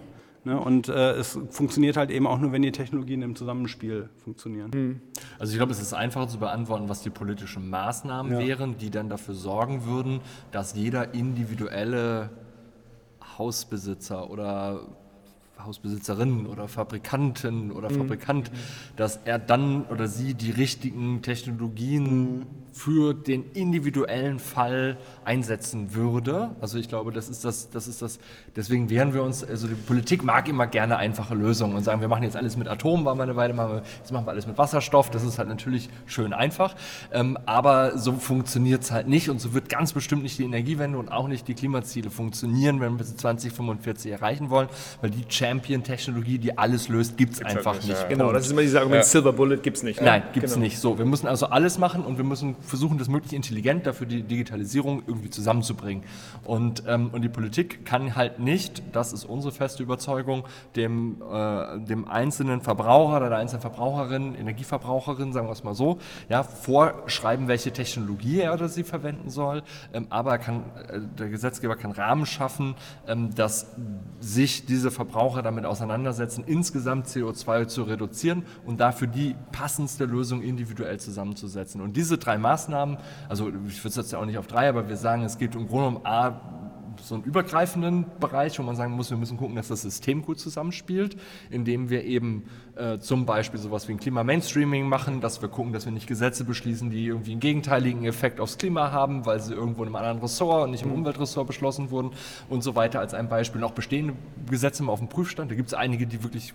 Ne? Und äh, es funktioniert halt eben auch nur, wenn die Technologien im Zusammenspiel funktionieren. Also ich glaube, es ist einfacher zu beantworten, was die politischen Maßnahmen Ja. wären, die dann dafür sorgen würden, dass jeder individuelle Hausbesitzer oder Hausbesitzerin oder Fabrikantin oder Fabrikant, dass er dann oder sie die richtigen Technologien für den individuellen Fall einsetzen würde. Also ich glaube, das ist das, das ist das, deswegen wehren wir uns, also die Politik mag immer gerne einfache Lösungen und sagen, wir machen jetzt alles mit Atom, war mal eine Weile, machen wir, jetzt machen wir alles mit Wasserstoff, das ist halt natürlich schön einfach, ähm, aber so funktioniert es halt nicht und so wird ganz bestimmt nicht die Energiewende und auch nicht die Klimaziele funktionieren, wenn wir bis 2045 erreichen wollen, weil die Champion-Technologie, die alles löst, gibt es halt einfach nicht, ja. Genau, das ist immer dieses Argument, Silver Bullet gibt es nicht. ne? Nein, gibt es Genau. nicht. So, wir müssen also alles machen und wir müssen versuchen das möglichst intelligent dafür die Digitalisierung irgendwie zusammenzubringen. Und, ähm, und die Politik kann halt nicht, das ist unsere feste Überzeugung, dem, äh, dem einzelnen Verbraucher oder der einzelnen Verbraucherin, Energieverbraucherin, sagen wir es mal so, ja, vorschreiben, welche Technologie er oder sie verwenden soll. Ähm, aber kann, äh, der Gesetzgeber kann Rahmen schaffen, ähm, dass sich diese Verbraucher damit auseinandersetzen, insgesamt CO2 zu reduzieren und dafür die passendste Lösung individuell zusammenzusetzen. Und diese drei Maßnahmen, also ich würde es jetzt ja auch nicht auf drei, aber wir sagen, es geht im Grunde um A, so einen übergreifenden Bereich, wo man sagen muss, wir müssen gucken, dass das System gut zusammenspielt, indem wir eben äh, zum Beispiel sowas wie ein Klima-Mainstreaming machen, dass wir gucken, dass wir nicht Gesetze beschließen, die irgendwie einen gegenteiligen Effekt aufs Klima haben, weil sie irgendwo in einem anderen Ressort und nicht im mhm. Umweltressort beschlossen wurden und so weiter als ein Beispiel. Noch bestehende Gesetze auf dem Prüfstand, da gibt es einige, die wirklich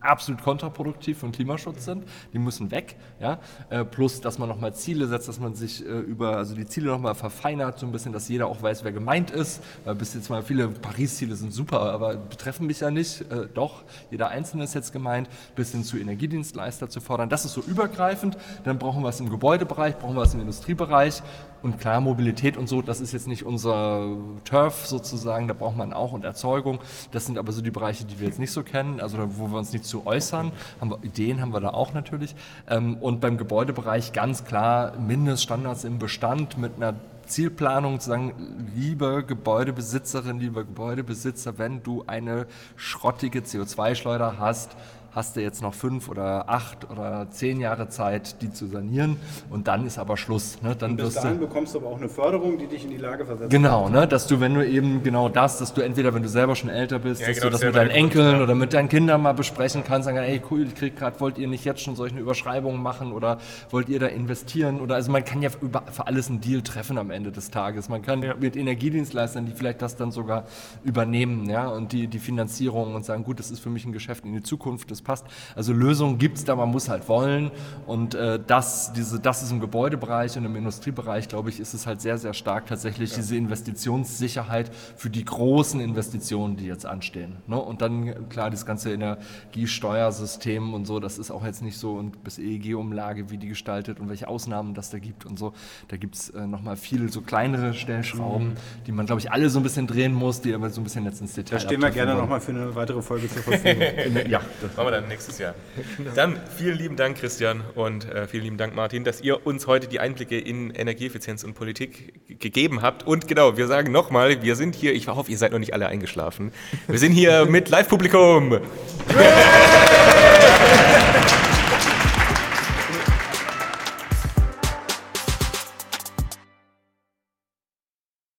absolut kontraproduktiv für den Klimaschutz sind. Die müssen weg. Ja? Äh, plus, dass man nochmal Ziele setzt, dass man sich äh, über, also die Ziele nochmal verfeinert, so ein bisschen, dass jeder auch weiß, wer gemeint ist. Weil bis jetzt mal viele Paris-Ziele sind super, aber betreffen mich ja nicht. Äh, doch, jeder Einzelne ist jetzt gemeint, bis hin zu Energiedienstleister zu fordern. Das ist so übergreifend. Dann brauchen wir es im Gebäudebereich, brauchen wir es im Industriebereich. Und klar, Mobilität und so, das ist jetzt nicht unser Turf sozusagen, da braucht man auch und Erzeugung. Das sind aber so die Bereiche, die wir jetzt nicht so kennen, also wo wir uns nicht zu äußern. Haben wir, Ideen haben wir da auch natürlich. Ähm, und beim Gebäudebereich ganz klar Mindeststandards im Bestand mit einer Zielplanung zu sagen, liebe Gebäudebesitzerin, lieber Gebäudebesitzer, wenn du eine schrottige CO2-Schleuder hast, hast du jetzt noch fünf oder acht oder zehn Jahre Zeit, die zu sanieren und dann ist aber Schluss. Ne? Dann und bis dahin du, bekommst du aber auch eine Förderung, die dich in die Lage versetzt. Genau, ne? dass du, wenn du eben genau das, dass du entweder, wenn du selber schon älter bist, ja, dass genau, du das mit deinen Enkeln ja. oder mit deinen Kindern mal besprechen kannst, sagen, ey cool, ich krieg gerade, wollt ihr nicht jetzt schon solche Überschreibungen machen oder wollt ihr da investieren oder also man kann ja über, für alles einen Deal treffen am Ende des Tages. Man kann ja. mit Energiedienstleistern, die vielleicht das dann sogar übernehmen, ja, und die, die Finanzierung und sagen, gut, das ist für mich ein Geschäft in die Zukunft, das das passt. Also Lösungen gibt es da, man muss halt wollen. Und äh, das, diese, das ist im Gebäudebereich und im Industriebereich, glaube ich, ist es halt sehr, sehr stark tatsächlich ja. diese Investitionssicherheit für die großen Investitionen, die jetzt anstehen. Ne? Und dann, klar, das ganze Energiesteuersystem und so, das ist auch jetzt nicht so und bis EEG-Umlage, wie die gestaltet und welche Ausnahmen das da gibt und so. Da gibt es äh, nochmal viele so kleinere Stellschrauben, mhm. die man, glaube ich, alle so ein bisschen drehen muss, die aber so ein bisschen jetzt ins Detail Da stehen wir gerne nochmal für eine weitere Folge zur Verfügung. ja, das machen wir dann nächstes Jahr. Genau. Dann vielen lieben Dank, Christian, und äh, vielen lieben Dank, Martin, dass ihr uns heute die Einblicke in Energieeffizienz und Politik gegeben habt. Und genau, wir sagen nochmal, wir sind hier, ich hoffe, ihr seid noch nicht alle eingeschlafen. Wir sind hier mit Live-Publikum.